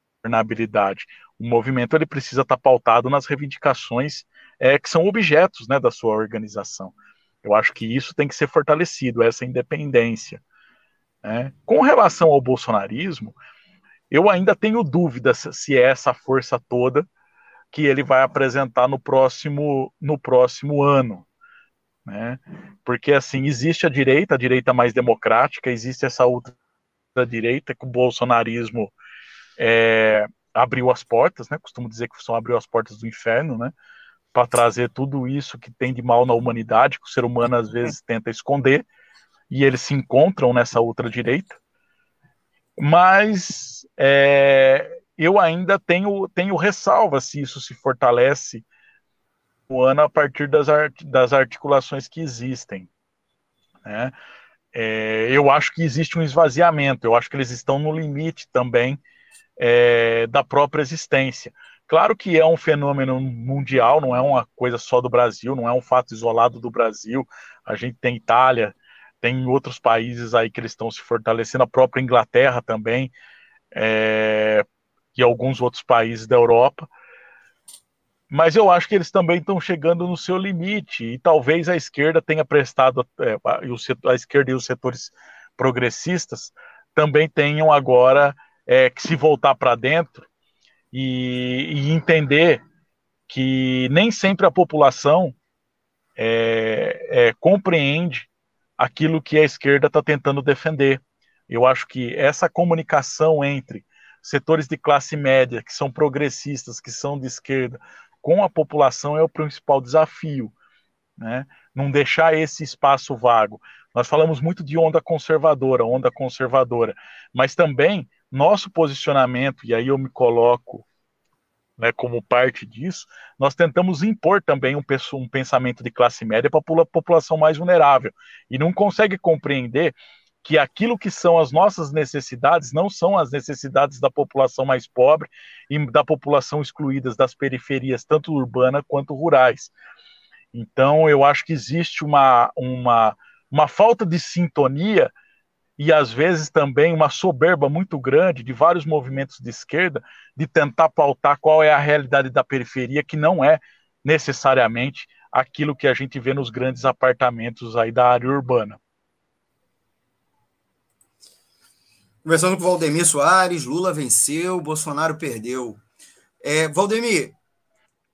O movimento ele precisa estar pautado nas reivindicações é, que são objetos né, da sua organização. Eu acho que isso tem que ser fortalecido, essa independência. Né? Com relação ao bolsonarismo, eu ainda tenho dúvidas se é essa força toda que ele vai apresentar no próximo, no próximo ano. né? Porque assim existe a direita, a direita mais democrática, existe essa outra direita que o bolsonarismo é, abriu as portas, né? Costumo dizer que são abriu as portas do inferno, né? Para trazer tudo isso que tem de mal na humanidade, que o ser humano às vezes tenta esconder, e eles se encontram nessa outra direita. Mas é, eu ainda tenho, tenho ressalva se isso se fortalece o ano a partir das, art, das articulações que existem. Né? É, eu acho que existe um esvaziamento, eu acho que eles estão no limite também é, da própria existência. Claro que é um fenômeno mundial, não é uma coisa só do Brasil, não é um fato isolado do Brasil. A gente tem Itália, tem outros países aí que eles estão se fortalecendo, a própria Inglaterra também, é, e alguns outros países da Europa. Mas eu acho que eles também estão chegando no seu limite, e talvez a esquerda tenha prestado, é, a esquerda e os setores progressistas também tenham agora é, que se voltar para dentro e, e, entender que nem sempre a população é, é, compreende aquilo que a esquerda está tentando defender. Eu acho que essa comunicação entre setores de classe média, que são progressistas, que são de esquerda, com a população é o principal desafio. Né? Não deixar esse espaço vago. Nós falamos muito de onda conservadora, onda conservadora, mas também nosso posicionamento, e aí eu me coloco né, como parte disso, nós tentamos impor também um, um pensamento de classe média para a população mais vulnerável. E não consegue compreender que aquilo que são as nossas necessidades não são as necessidades da população mais pobre e da população excluídas das periferias, tanto urbana quanto rurais. Então, eu acho que existe uma, uma, uma falta de sintonia e às vezes também uma soberba muito grande de vários movimentos de esquerda de tentar pautar qual é a realidade da periferia, que não é necessariamente aquilo que a gente vê nos grandes apartamentos aí da área urbana. Conversando com o Valdemir Soares, Lula venceu, Bolsonaro perdeu. É, Valdemir,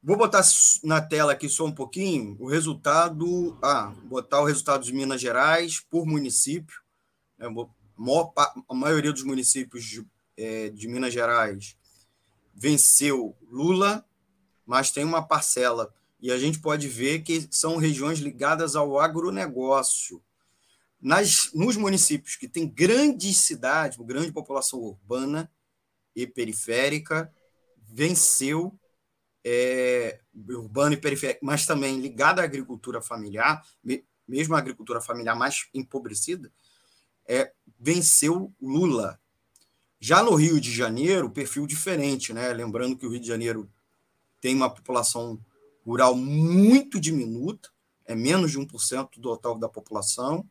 vou botar na tela aqui só um pouquinho o resultado. Ah, botar o resultado de Minas Gerais por município. É, a maioria dos municípios de, é, de Minas Gerais venceu Lula, mas tem uma parcela. E a gente pode ver que são regiões ligadas ao agronegócio. Nas, nos municípios que têm grandes cidades, grande população urbana e periférica, venceu é, urbano e periférico, mas também ligada à agricultura familiar, mesmo a agricultura familiar mais empobrecida, é, venceu Lula. Já no Rio de Janeiro, perfil diferente, né? Lembrando que o Rio de Janeiro tem uma população rural muito diminuta, é menos de 1% do total da população,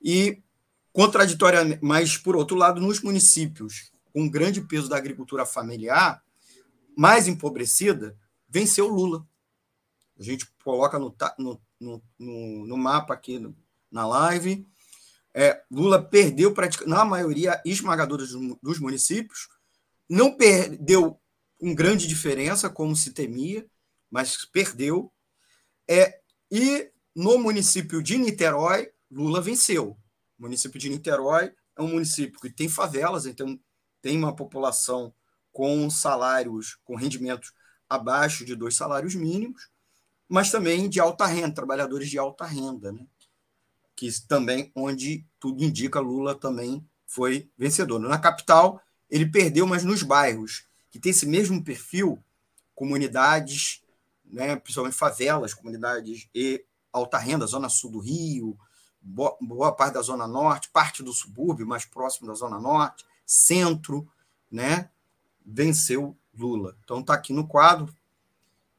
e contraditoriamente, mas por outro lado, nos municípios com grande peso da agricultura familiar, mais empobrecida, venceu Lula. A gente coloca no, no, no, no mapa aqui na live, é, Lula perdeu na maioria esmagadora dos municípios, não perdeu com grande diferença, como se temia, mas perdeu. É, e no município de Niterói, Lula venceu. O município de Niterói é um município que tem favelas, então tem uma população com salários, com rendimentos abaixo de dois salários mínimos, mas também de alta renda, trabalhadores de alta renda. Né? Que também, onde tudo indica, Lula também foi vencedor. Na capital, ele perdeu, mas nos bairros, que tem esse mesmo perfil, comunidades, né, principalmente favelas, comunidades e alta renda, zona sul do Rio, boa, boa parte da zona norte, parte do subúrbio mais próximo da zona norte, centro, né, venceu Lula. Então está aqui no quadro,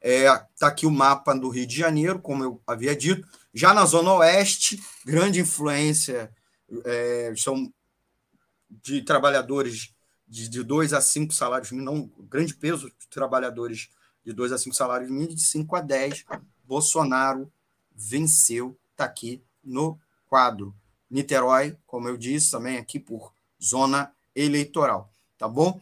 Está é, aqui o mapa do Rio de Janeiro, como eu havia dito. Já na Zona Oeste, grande influência é, são de trabalhadores de, de dois a cinco salários mínimos, não, grande peso de trabalhadores de dois a cinco salários mínimos, de 5 a 10. Bolsonaro venceu, está aqui no quadro. Niterói, como eu disse, também aqui por zona eleitoral, tá bom?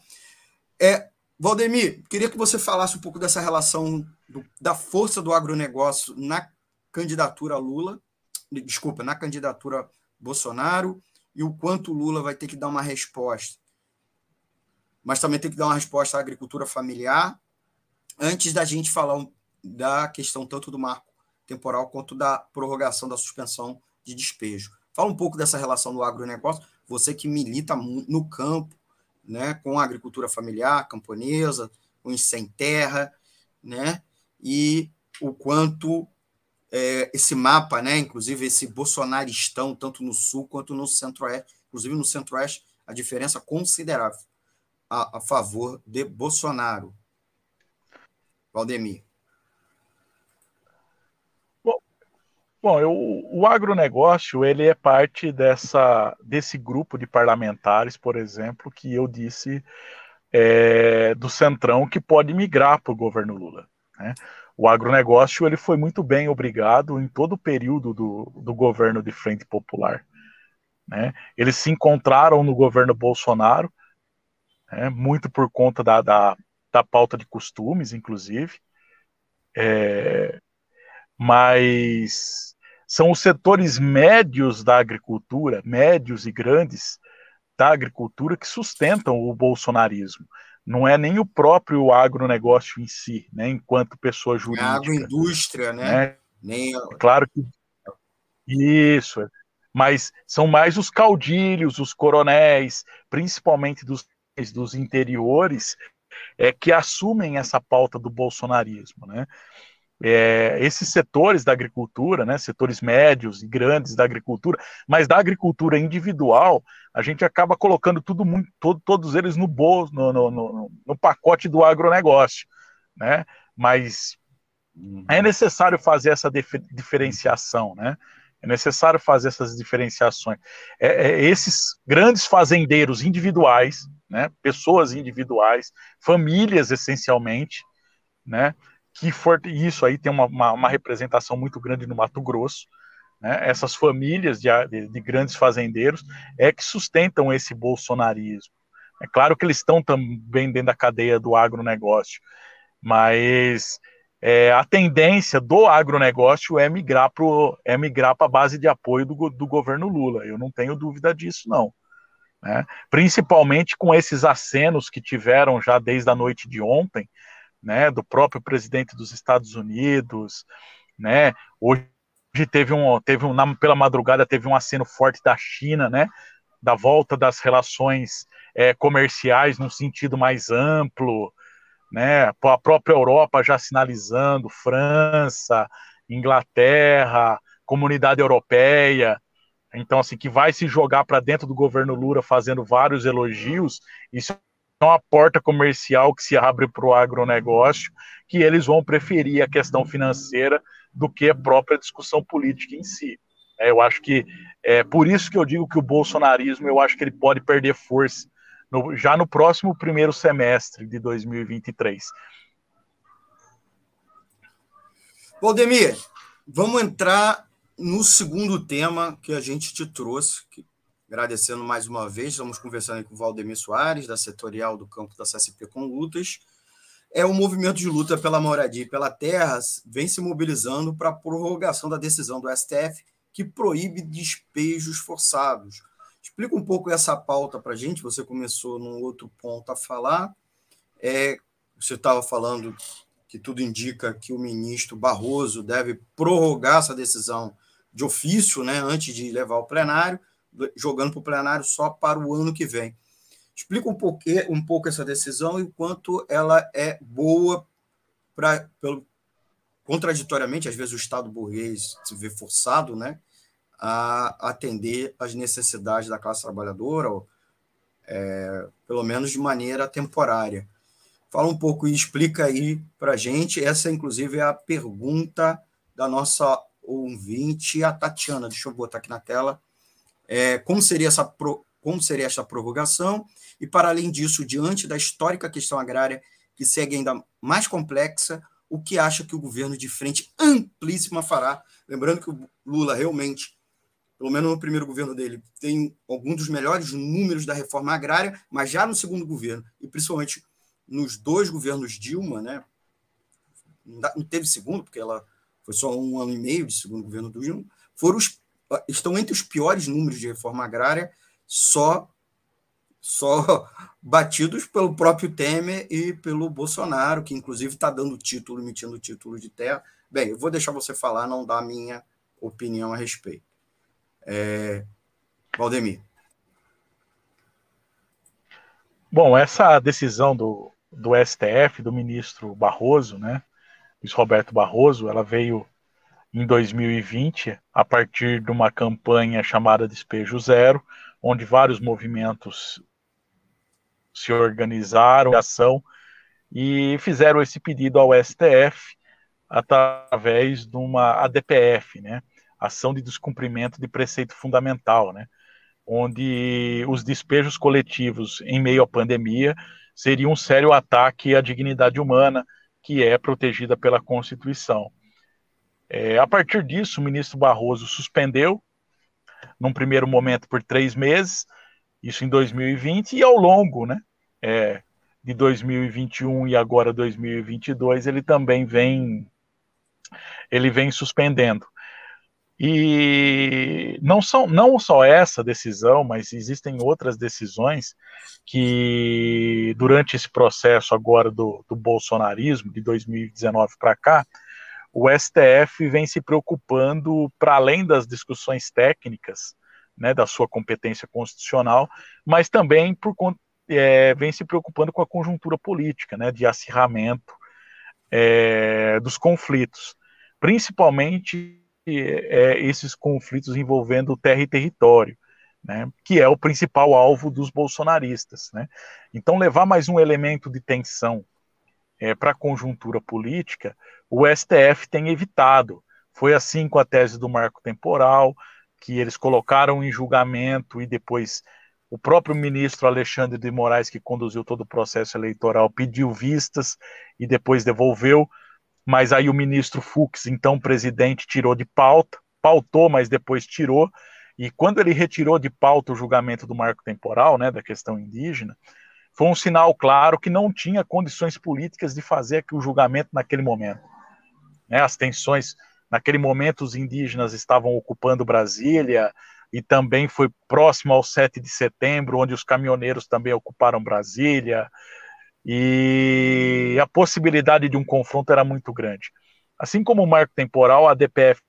É, Valdemir, queria que você falasse um pouco dessa relação do, da força do agronegócio na candidatura Lula, desculpa, na candidatura Bolsonaro e o quanto Lula vai ter que dar uma resposta. Mas também tem que dar uma resposta à agricultura familiar, antes da gente falar da questão tanto do marco temporal quanto da prorrogação da suspensão de despejo. Fala um pouco dessa relação do agronegócio, você que milita no campo, né, com a agricultura familiar, camponesa, os sem terra, né, e o quanto é, esse mapa, né, inclusive esse bolsonaristão, tanto no sul quanto no centro-oeste, inclusive no centro-oeste, a diferença considerável a, a favor de Bolsonaro. Valdemir. Bom, eu, o agronegócio ele é parte dessa, desse grupo de parlamentares, por exemplo, que eu disse é, do Centrão que pode migrar para o governo Lula. Né? O agronegócio ele foi muito bem obrigado em todo o período do, do governo de Frente Popular. Né? Eles se encontraram no governo Bolsonaro, né? muito por conta da, da, da pauta de costumes, inclusive. É, mas são os setores médios da agricultura, médios e grandes da agricultura, que sustentam o bolsonarismo. Não é nem o próprio agronegócio em si, né, enquanto pessoa jurídica. A agroindústria, né? né? Nem... Claro que. Isso. Mas são mais os caudilhos, os coronéis, principalmente dos, dos interiores, é, que assumem essa pauta do bolsonarismo. Né? É, esses setores da agricultura, né, setores médios e grandes da agricultura, mas da agricultura individual, a gente acaba colocando tudo muito, todo, todos eles no bolso, no, no, no, no, pacote do agronegócio, né? Mas é necessário fazer essa diferenciação, né? É necessário fazer essas diferenciações. É, é, esses grandes fazendeiros individuais, né, pessoas individuais, famílias essencialmente, né, que for, isso aí tem uma, uma, uma, representação muito grande no Mato Grosso. Né? Essas famílias de, de, de, grandes fazendeiros é que sustentam esse bolsonarismo. É claro que eles estão também dentro da cadeia do agronegócio, mas é, a tendência do agronegócio é migrar para é migrar a base de apoio do, do governo Lula. Eu não tenho dúvida disso, não. Né? Principalmente com esses acenos que tiveram já desde a noite de ontem, né, do próprio presidente dos Estados Unidos, né? Hoje teve um, teve um pela madrugada teve um aceno forte da China, né? Da volta das relações é, comerciais num sentido mais amplo, né? A própria Europa já sinalizando, França, Inglaterra, Comunidade Europeia, então assim que vai se jogar para dentro do governo Lula fazendo vários elogios. Isso é uma porta comercial que se abre para o agronegócio, que eles vão preferir a questão financeira do que a própria discussão política em si. É, eu acho que é por isso que eu digo que o bolsonarismo, eu acho que ele pode perder força no, já no próximo primeiro semestre de 2023. Valdemir, vamos entrar no segundo tema que a gente te trouxe, que Agradecendo mais uma vez, estamos conversando com o Valdemir Soares, da setorial do campo da CSP com Lutas. É o movimento de luta pela moradia e pela terra vem se mobilizando para a prorrogação da decisão do STF que proíbe despejos forçados. Explica um pouco essa pauta para a gente. Você começou num outro ponto a falar. É, você estava falando que tudo indica que o ministro Barroso deve prorrogar essa decisão de ofício, né, antes de levar ao plenário jogando para o plenário só para o ano que vem. Explica um pouco, um pouco essa decisão e o quanto ela é boa para, contraditoriamente, às vezes o Estado burguês se vê forçado né, a atender às necessidades da classe trabalhadora, ou, é, pelo menos de maneira temporária. Fala um pouco e explica aí para a gente. Essa, inclusive, é a pergunta da nossa ouvinte, a Tatiana. Deixa eu botar aqui na tela é, como, seria essa pro, como seria essa prorrogação, e, para além disso, diante da histórica questão agrária, que segue ainda mais complexa, o que acha que o governo de frente amplíssima fará? Lembrando que o Lula realmente, pelo menos no primeiro governo dele, tem alguns dos melhores números da reforma agrária, mas já no segundo governo, e principalmente nos dois governos Dilma, né? não teve segundo, porque ela foi só um ano e meio de segundo governo do Dilma, foram os, estão entre os piores números de reforma agrária, só só <laughs> batidos pelo próprio Temer e pelo Bolsonaro, que inclusive está dando título, emitindo título de terra. Bem, eu vou deixar você falar, não dar a minha opinião a respeito. É... Valdemir. Bom, essa decisão do, do STF, do ministro Barroso, né, Luiz Roberto Barroso, ela veio em 2020, a partir de uma campanha chamada Despejo Zero, onde vários movimentos se organizaram ação e fizeram esse pedido ao STF através de uma ADPF, né? Ação de descumprimento de preceito fundamental, né? Onde os despejos coletivos em meio à pandemia seriam um sério ataque à dignidade humana que é protegida pela Constituição. É, a partir disso, o ministro Barroso suspendeu, num primeiro momento por três meses, isso em 2020, e ao longo né, é, de 2021 e agora 2022, ele também vem, ele vem suspendendo. E não, são, não só essa decisão, mas existem outras decisões que, durante esse processo agora do, do bolsonarismo, de 2019 para cá, o STF vem se preocupando, para além das discussões técnicas, né, da sua competência constitucional, mas também por, é, vem se preocupando com a conjuntura política, né, de acirramento é, dos conflitos, principalmente é, esses conflitos envolvendo terra e território, né, que é o principal alvo dos bolsonaristas. Né. Então, levar mais um elemento de tensão é, para a conjuntura política, o STF tem evitado. Foi assim com a tese do marco temporal, que eles colocaram em julgamento e depois o próprio ministro Alexandre de Moraes, que conduziu todo o processo eleitoral, pediu vistas e depois devolveu, mas aí o ministro Fux, então presidente, tirou de pauta, pautou, mas depois tirou, e quando ele retirou de pauta o julgamento do marco temporal, né, da questão indígena, foi um sinal claro que não tinha condições políticas de fazer o julgamento naquele momento. Né, as tensões, naquele momento, os indígenas estavam ocupando Brasília, e também foi próximo ao 7 de setembro, onde os caminhoneiros também ocuparam Brasília, e a possibilidade de um confronto era muito grande. Assim como o marco temporal, a DPF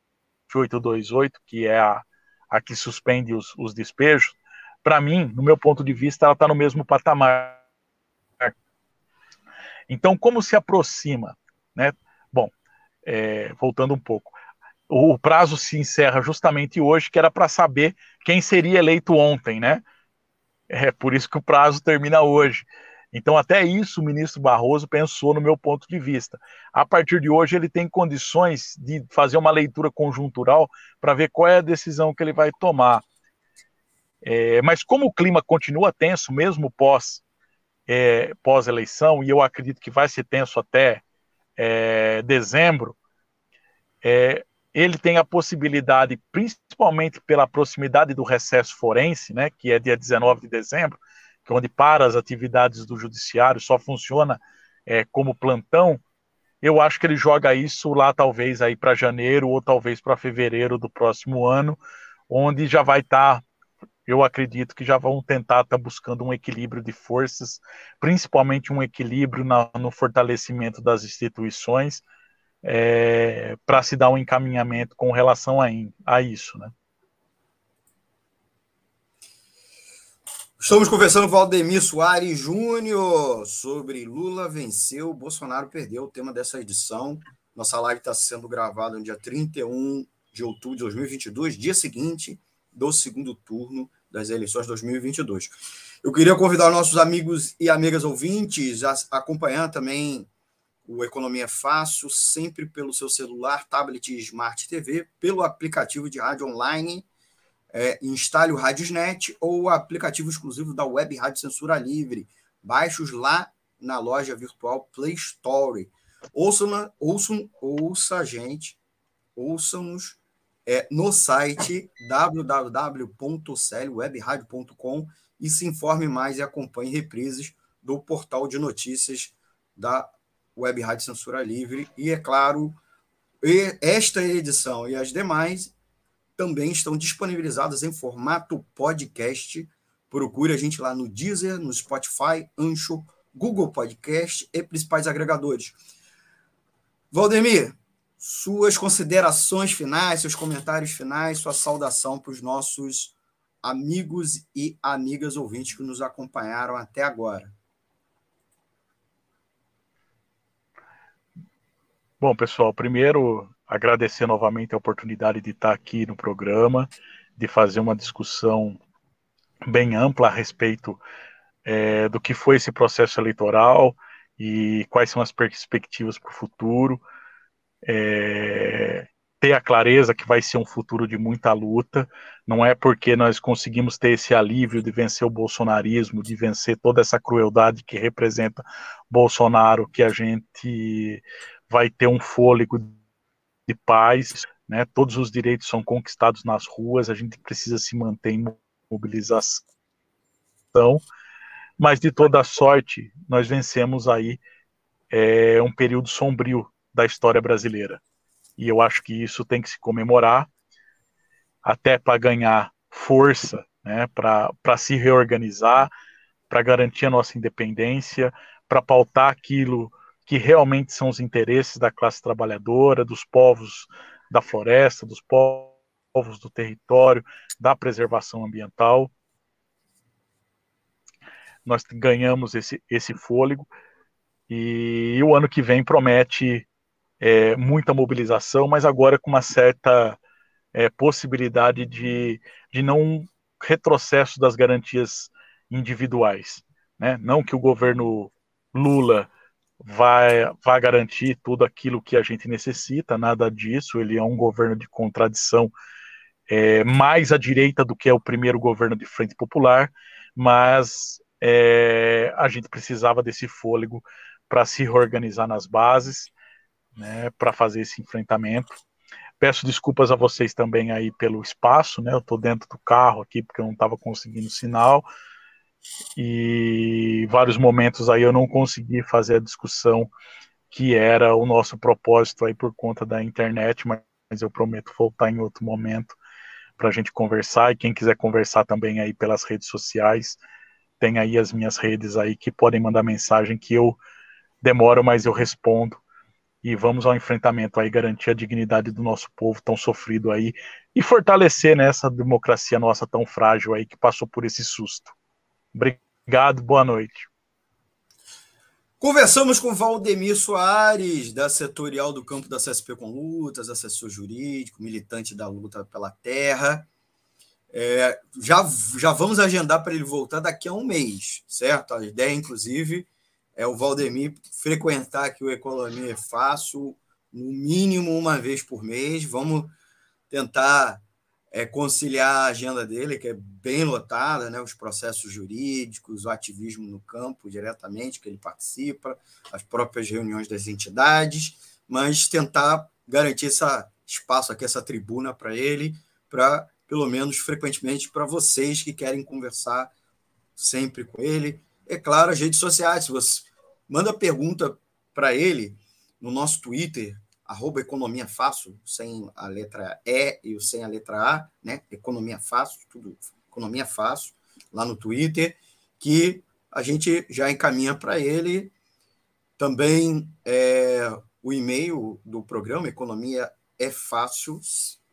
828, que é a, a que suspende os, os despejos, para mim, no meu ponto de vista, ela está no mesmo patamar. Então, como se aproxima? Né? É, voltando um pouco, o prazo se encerra justamente hoje, que era para saber quem seria eleito ontem, né? É por isso que o prazo termina hoje. Então, até isso o ministro Barroso pensou no meu ponto de vista. A partir de hoje, ele tem condições de fazer uma leitura conjuntural para ver qual é a decisão que ele vai tomar. É, mas como o clima continua tenso, mesmo pós, é, pós eleição, e eu acredito que vai ser tenso até é, dezembro, é, ele tem a possibilidade, principalmente pela proximidade do recesso forense, né, que é dia 19 de dezembro, que é onde para as atividades do judiciário, só funciona é, como plantão, eu acho que ele joga isso lá talvez aí para janeiro ou talvez para fevereiro do próximo ano, onde já vai estar tá eu acredito que já vão tentar estar tá buscando um equilíbrio de forças, principalmente um equilíbrio na, no fortalecimento das instituições, é, para se dar um encaminhamento com relação a, a isso, né? Estamos conversando com Valdemir Soares Júnior sobre Lula venceu, Bolsonaro perdeu, o tema dessa edição. Nossa live está sendo gravada no dia 31 de outubro de 2022, dia seguinte do segundo turno das eleições de 2022. Eu queria convidar nossos amigos e amigas ouvintes a acompanhar também o Economia Fácil, sempre pelo seu celular, tablet e Smart TV, pelo aplicativo de rádio online, é, instale o Radiosnet ou o aplicativo exclusivo da Web Rádio Censura Livre. Baixe-os lá na loja virtual Play Store. Ouçam, ouçam, ouça a gente, ouçam-nos é, no site www.celwebradio.com e se informe mais e acompanhe reprises do portal de notícias da Web Rádio Censura Livre. E, é claro, esta edição e as demais também estão disponibilizadas em formato podcast. Procure a gente lá no Deezer, no Spotify, Ancho, Google Podcast e principais agregadores. Valdemir, suas considerações finais, seus comentários finais, sua saudação para os nossos amigos e amigas ouvintes que nos acompanharam até agora. Bom, pessoal, primeiro agradecer novamente a oportunidade de estar aqui no programa, de fazer uma discussão bem ampla a respeito é, do que foi esse processo eleitoral e quais são as perspectivas para o futuro. É, ter a clareza que vai ser um futuro de muita luta, não é porque nós conseguimos ter esse alívio de vencer o bolsonarismo, de vencer toda essa crueldade que representa Bolsonaro, que a gente vai ter um fôlego de paz, né? Todos os direitos são conquistados nas ruas, a gente precisa se manter em mobilização. Mas de toda sorte, nós vencemos aí é, um período sombrio da história brasileira. E eu acho que isso tem que se comemorar, até para ganhar força, né, para se reorganizar, para garantir a nossa independência, para pautar aquilo que realmente são os interesses da classe trabalhadora, dos povos da floresta, dos povos do território, da preservação ambiental. Nós ganhamos esse, esse fôlego e, e o ano que vem promete é, muita mobilização, mas agora com uma certa é, possibilidade de, de não retrocesso das garantias individuais. Né? Não que o governo Lula vai, vai garantir tudo aquilo que a gente necessita, nada disso. Ele é um governo de contradição é, mais à direita do que é o primeiro governo de Frente Popular, mas é, a gente precisava desse fôlego para se reorganizar nas bases, né, para fazer esse enfrentamento. Peço desculpas a vocês também aí pelo espaço, né? Eu estou dentro do carro aqui porque eu não estava conseguindo sinal e vários momentos aí eu não consegui fazer a discussão que era o nosso propósito aí por conta da internet, mas eu prometo voltar em outro momento para a gente conversar e quem quiser conversar também aí pelas redes sociais, tem aí as minhas redes aí que podem mandar mensagem que eu demoro, mas eu respondo e vamos ao enfrentamento aí, garantir a dignidade do nosso povo tão sofrido aí e fortalecer né, democracia nossa tão frágil aí que passou por esse susto. Obrigado, boa noite. Conversamos com Valdemir Soares, da setorial do campo da CSP com Lutas, assessor jurídico, militante da luta pela terra. É, já, já vamos agendar para ele voltar daqui a um mês, certo? A ideia, inclusive, é o Valdemir frequentar aqui o Economia é Fácil, no mínimo uma vez por mês. Vamos tentar é, conciliar a agenda dele, que é bem lotada, né, os processos jurídicos, o ativismo no campo diretamente, que ele participa, as próprias reuniões das entidades, mas tentar garantir esse espaço aqui, essa tribuna para ele, para, pelo menos frequentemente, para vocês que querem conversar sempre com ele. É claro, as redes sociais, se você manda pergunta para ele no nosso Twitter, arroba Economia Fácil, sem a letra E e sem a letra A, né? Economia Fácil, tudo Economia Fácil, lá no Twitter, que a gente já encaminha para ele. Também é, o e-mail do programa, Economia é Fácil,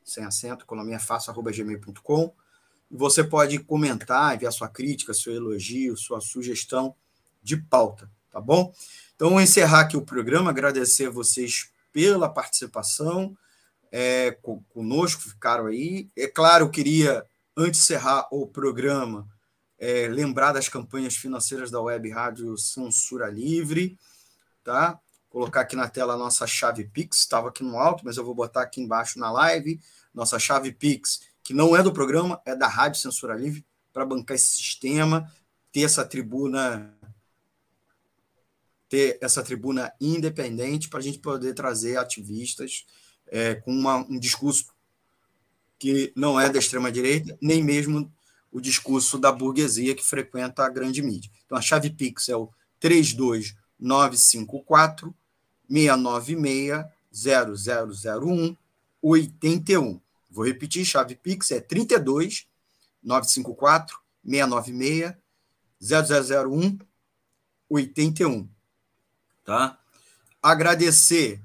sem acento, economia é fácil, arroba gmail.com. Você pode comentar, enviar sua crítica, seu elogio, sua sugestão de pauta, tá bom? Então, vou encerrar aqui o programa, agradecer a vocês pela participação é, conosco, ficaram aí. É claro, eu queria, antes de encerrar o programa, é, lembrar das campanhas financeiras da Web Rádio Censura Livre, tá? Colocar aqui na tela a nossa chave Pix, estava aqui no alto, mas eu vou botar aqui embaixo na live, nossa chave Pix, que não é do programa, é da Rádio Censura Livre, para bancar esse sistema, ter essa tribuna ter essa tribuna independente para a gente poder trazer ativistas é, com uma, um discurso que não é da extrema-direita, nem mesmo o discurso da burguesia que frequenta a grande mídia. Então, a chave Pix é o 32954 696 0001 81. Vou repetir, chave Pix é 32 954 696 0001 81. Tá? Agradecer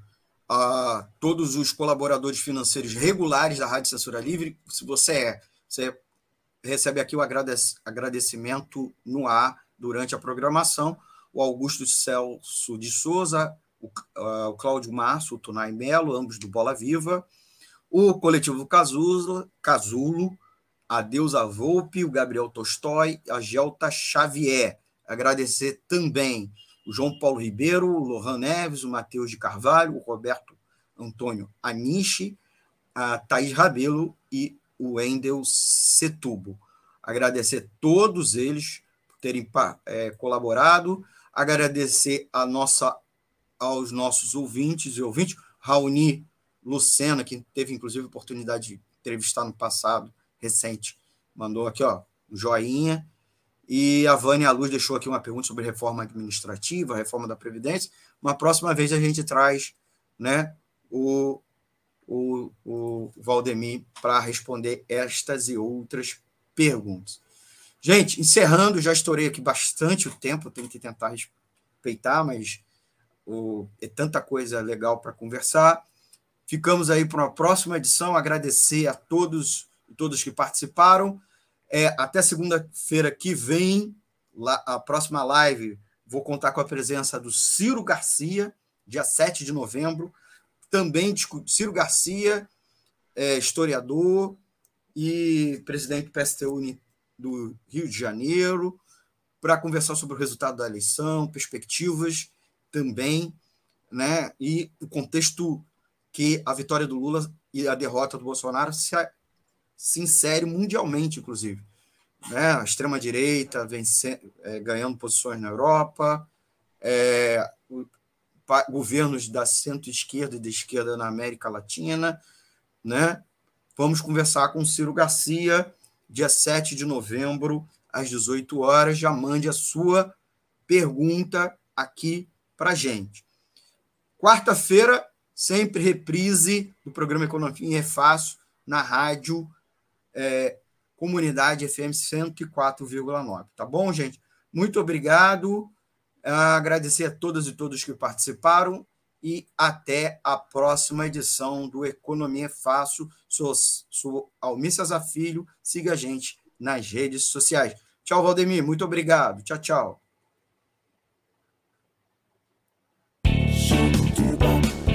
a todos os colaboradores financeiros regulares da Rádio Censura Livre. Se você é, você recebe aqui o agradecimento no ar durante a programação. O Augusto Celso de Souza, o, o Cláudio Março, o Tunai Melo, ambos do Bola Viva, o coletivo Casulo, Casulo a Deusa Volpe, o Gabriel Tolstói, a Gelta Xavier. Agradecer também o João Paulo Ribeiro, o Lohan Neves, o Matheus de Carvalho, o Roberto Antônio Aniche, a Thaís Rabelo e o Wendel Setubo. Agradecer todos eles por terem é, colaborado, agradecer a nossa, aos nossos ouvintes e ouvintes, Raoni Lucena, que teve inclusive oportunidade de entrevistar no passado, recente, mandou aqui ó, um joinha e a Vânia Luz deixou aqui uma pergunta sobre reforma administrativa, reforma da Previdência. Uma próxima vez a gente traz né, o, o, o Valdemir para responder estas e outras perguntas. Gente, encerrando, já estourei aqui bastante o tempo, tenho que tentar respeitar, mas o, é tanta coisa legal para conversar. Ficamos aí para uma próxima edição. Agradecer a todos e todos que participaram. É, até segunda-feira que vem, lá, a próxima live, vou contar com a presença do Ciro Garcia, dia 7 de novembro. Também Ciro Garcia, é, historiador e presidente do PSTU do Rio de Janeiro, para conversar sobre o resultado da eleição, perspectivas também, né? e o contexto que a vitória do Lula e a derrota do Bolsonaro se se insere mundialmente, inclusive. Né? A extrema-direita é, ganhando posições na Europa, é, o, pa, governos da centro-esquerda e da esquerda na América Latina. Né? Vamos conversar com Ciro Garcia, dia 7 de novembro, às 18 horas. Já mande a sua pergunta aqui para gente. Quarta-feira, sempre reprise do programa Economia é Fácil na rádio é, Comunidade FM 104,9. Tá bom, gente? Muito obrigado. Agradecer a todas e todos que participaram e até a próxima edição do Economia Fácil. Sou, sou Almir Cesar Filho. Siga a gente nas redes sociais. Tchau, Valdemir. Muito obrigado. Tchau, tchau.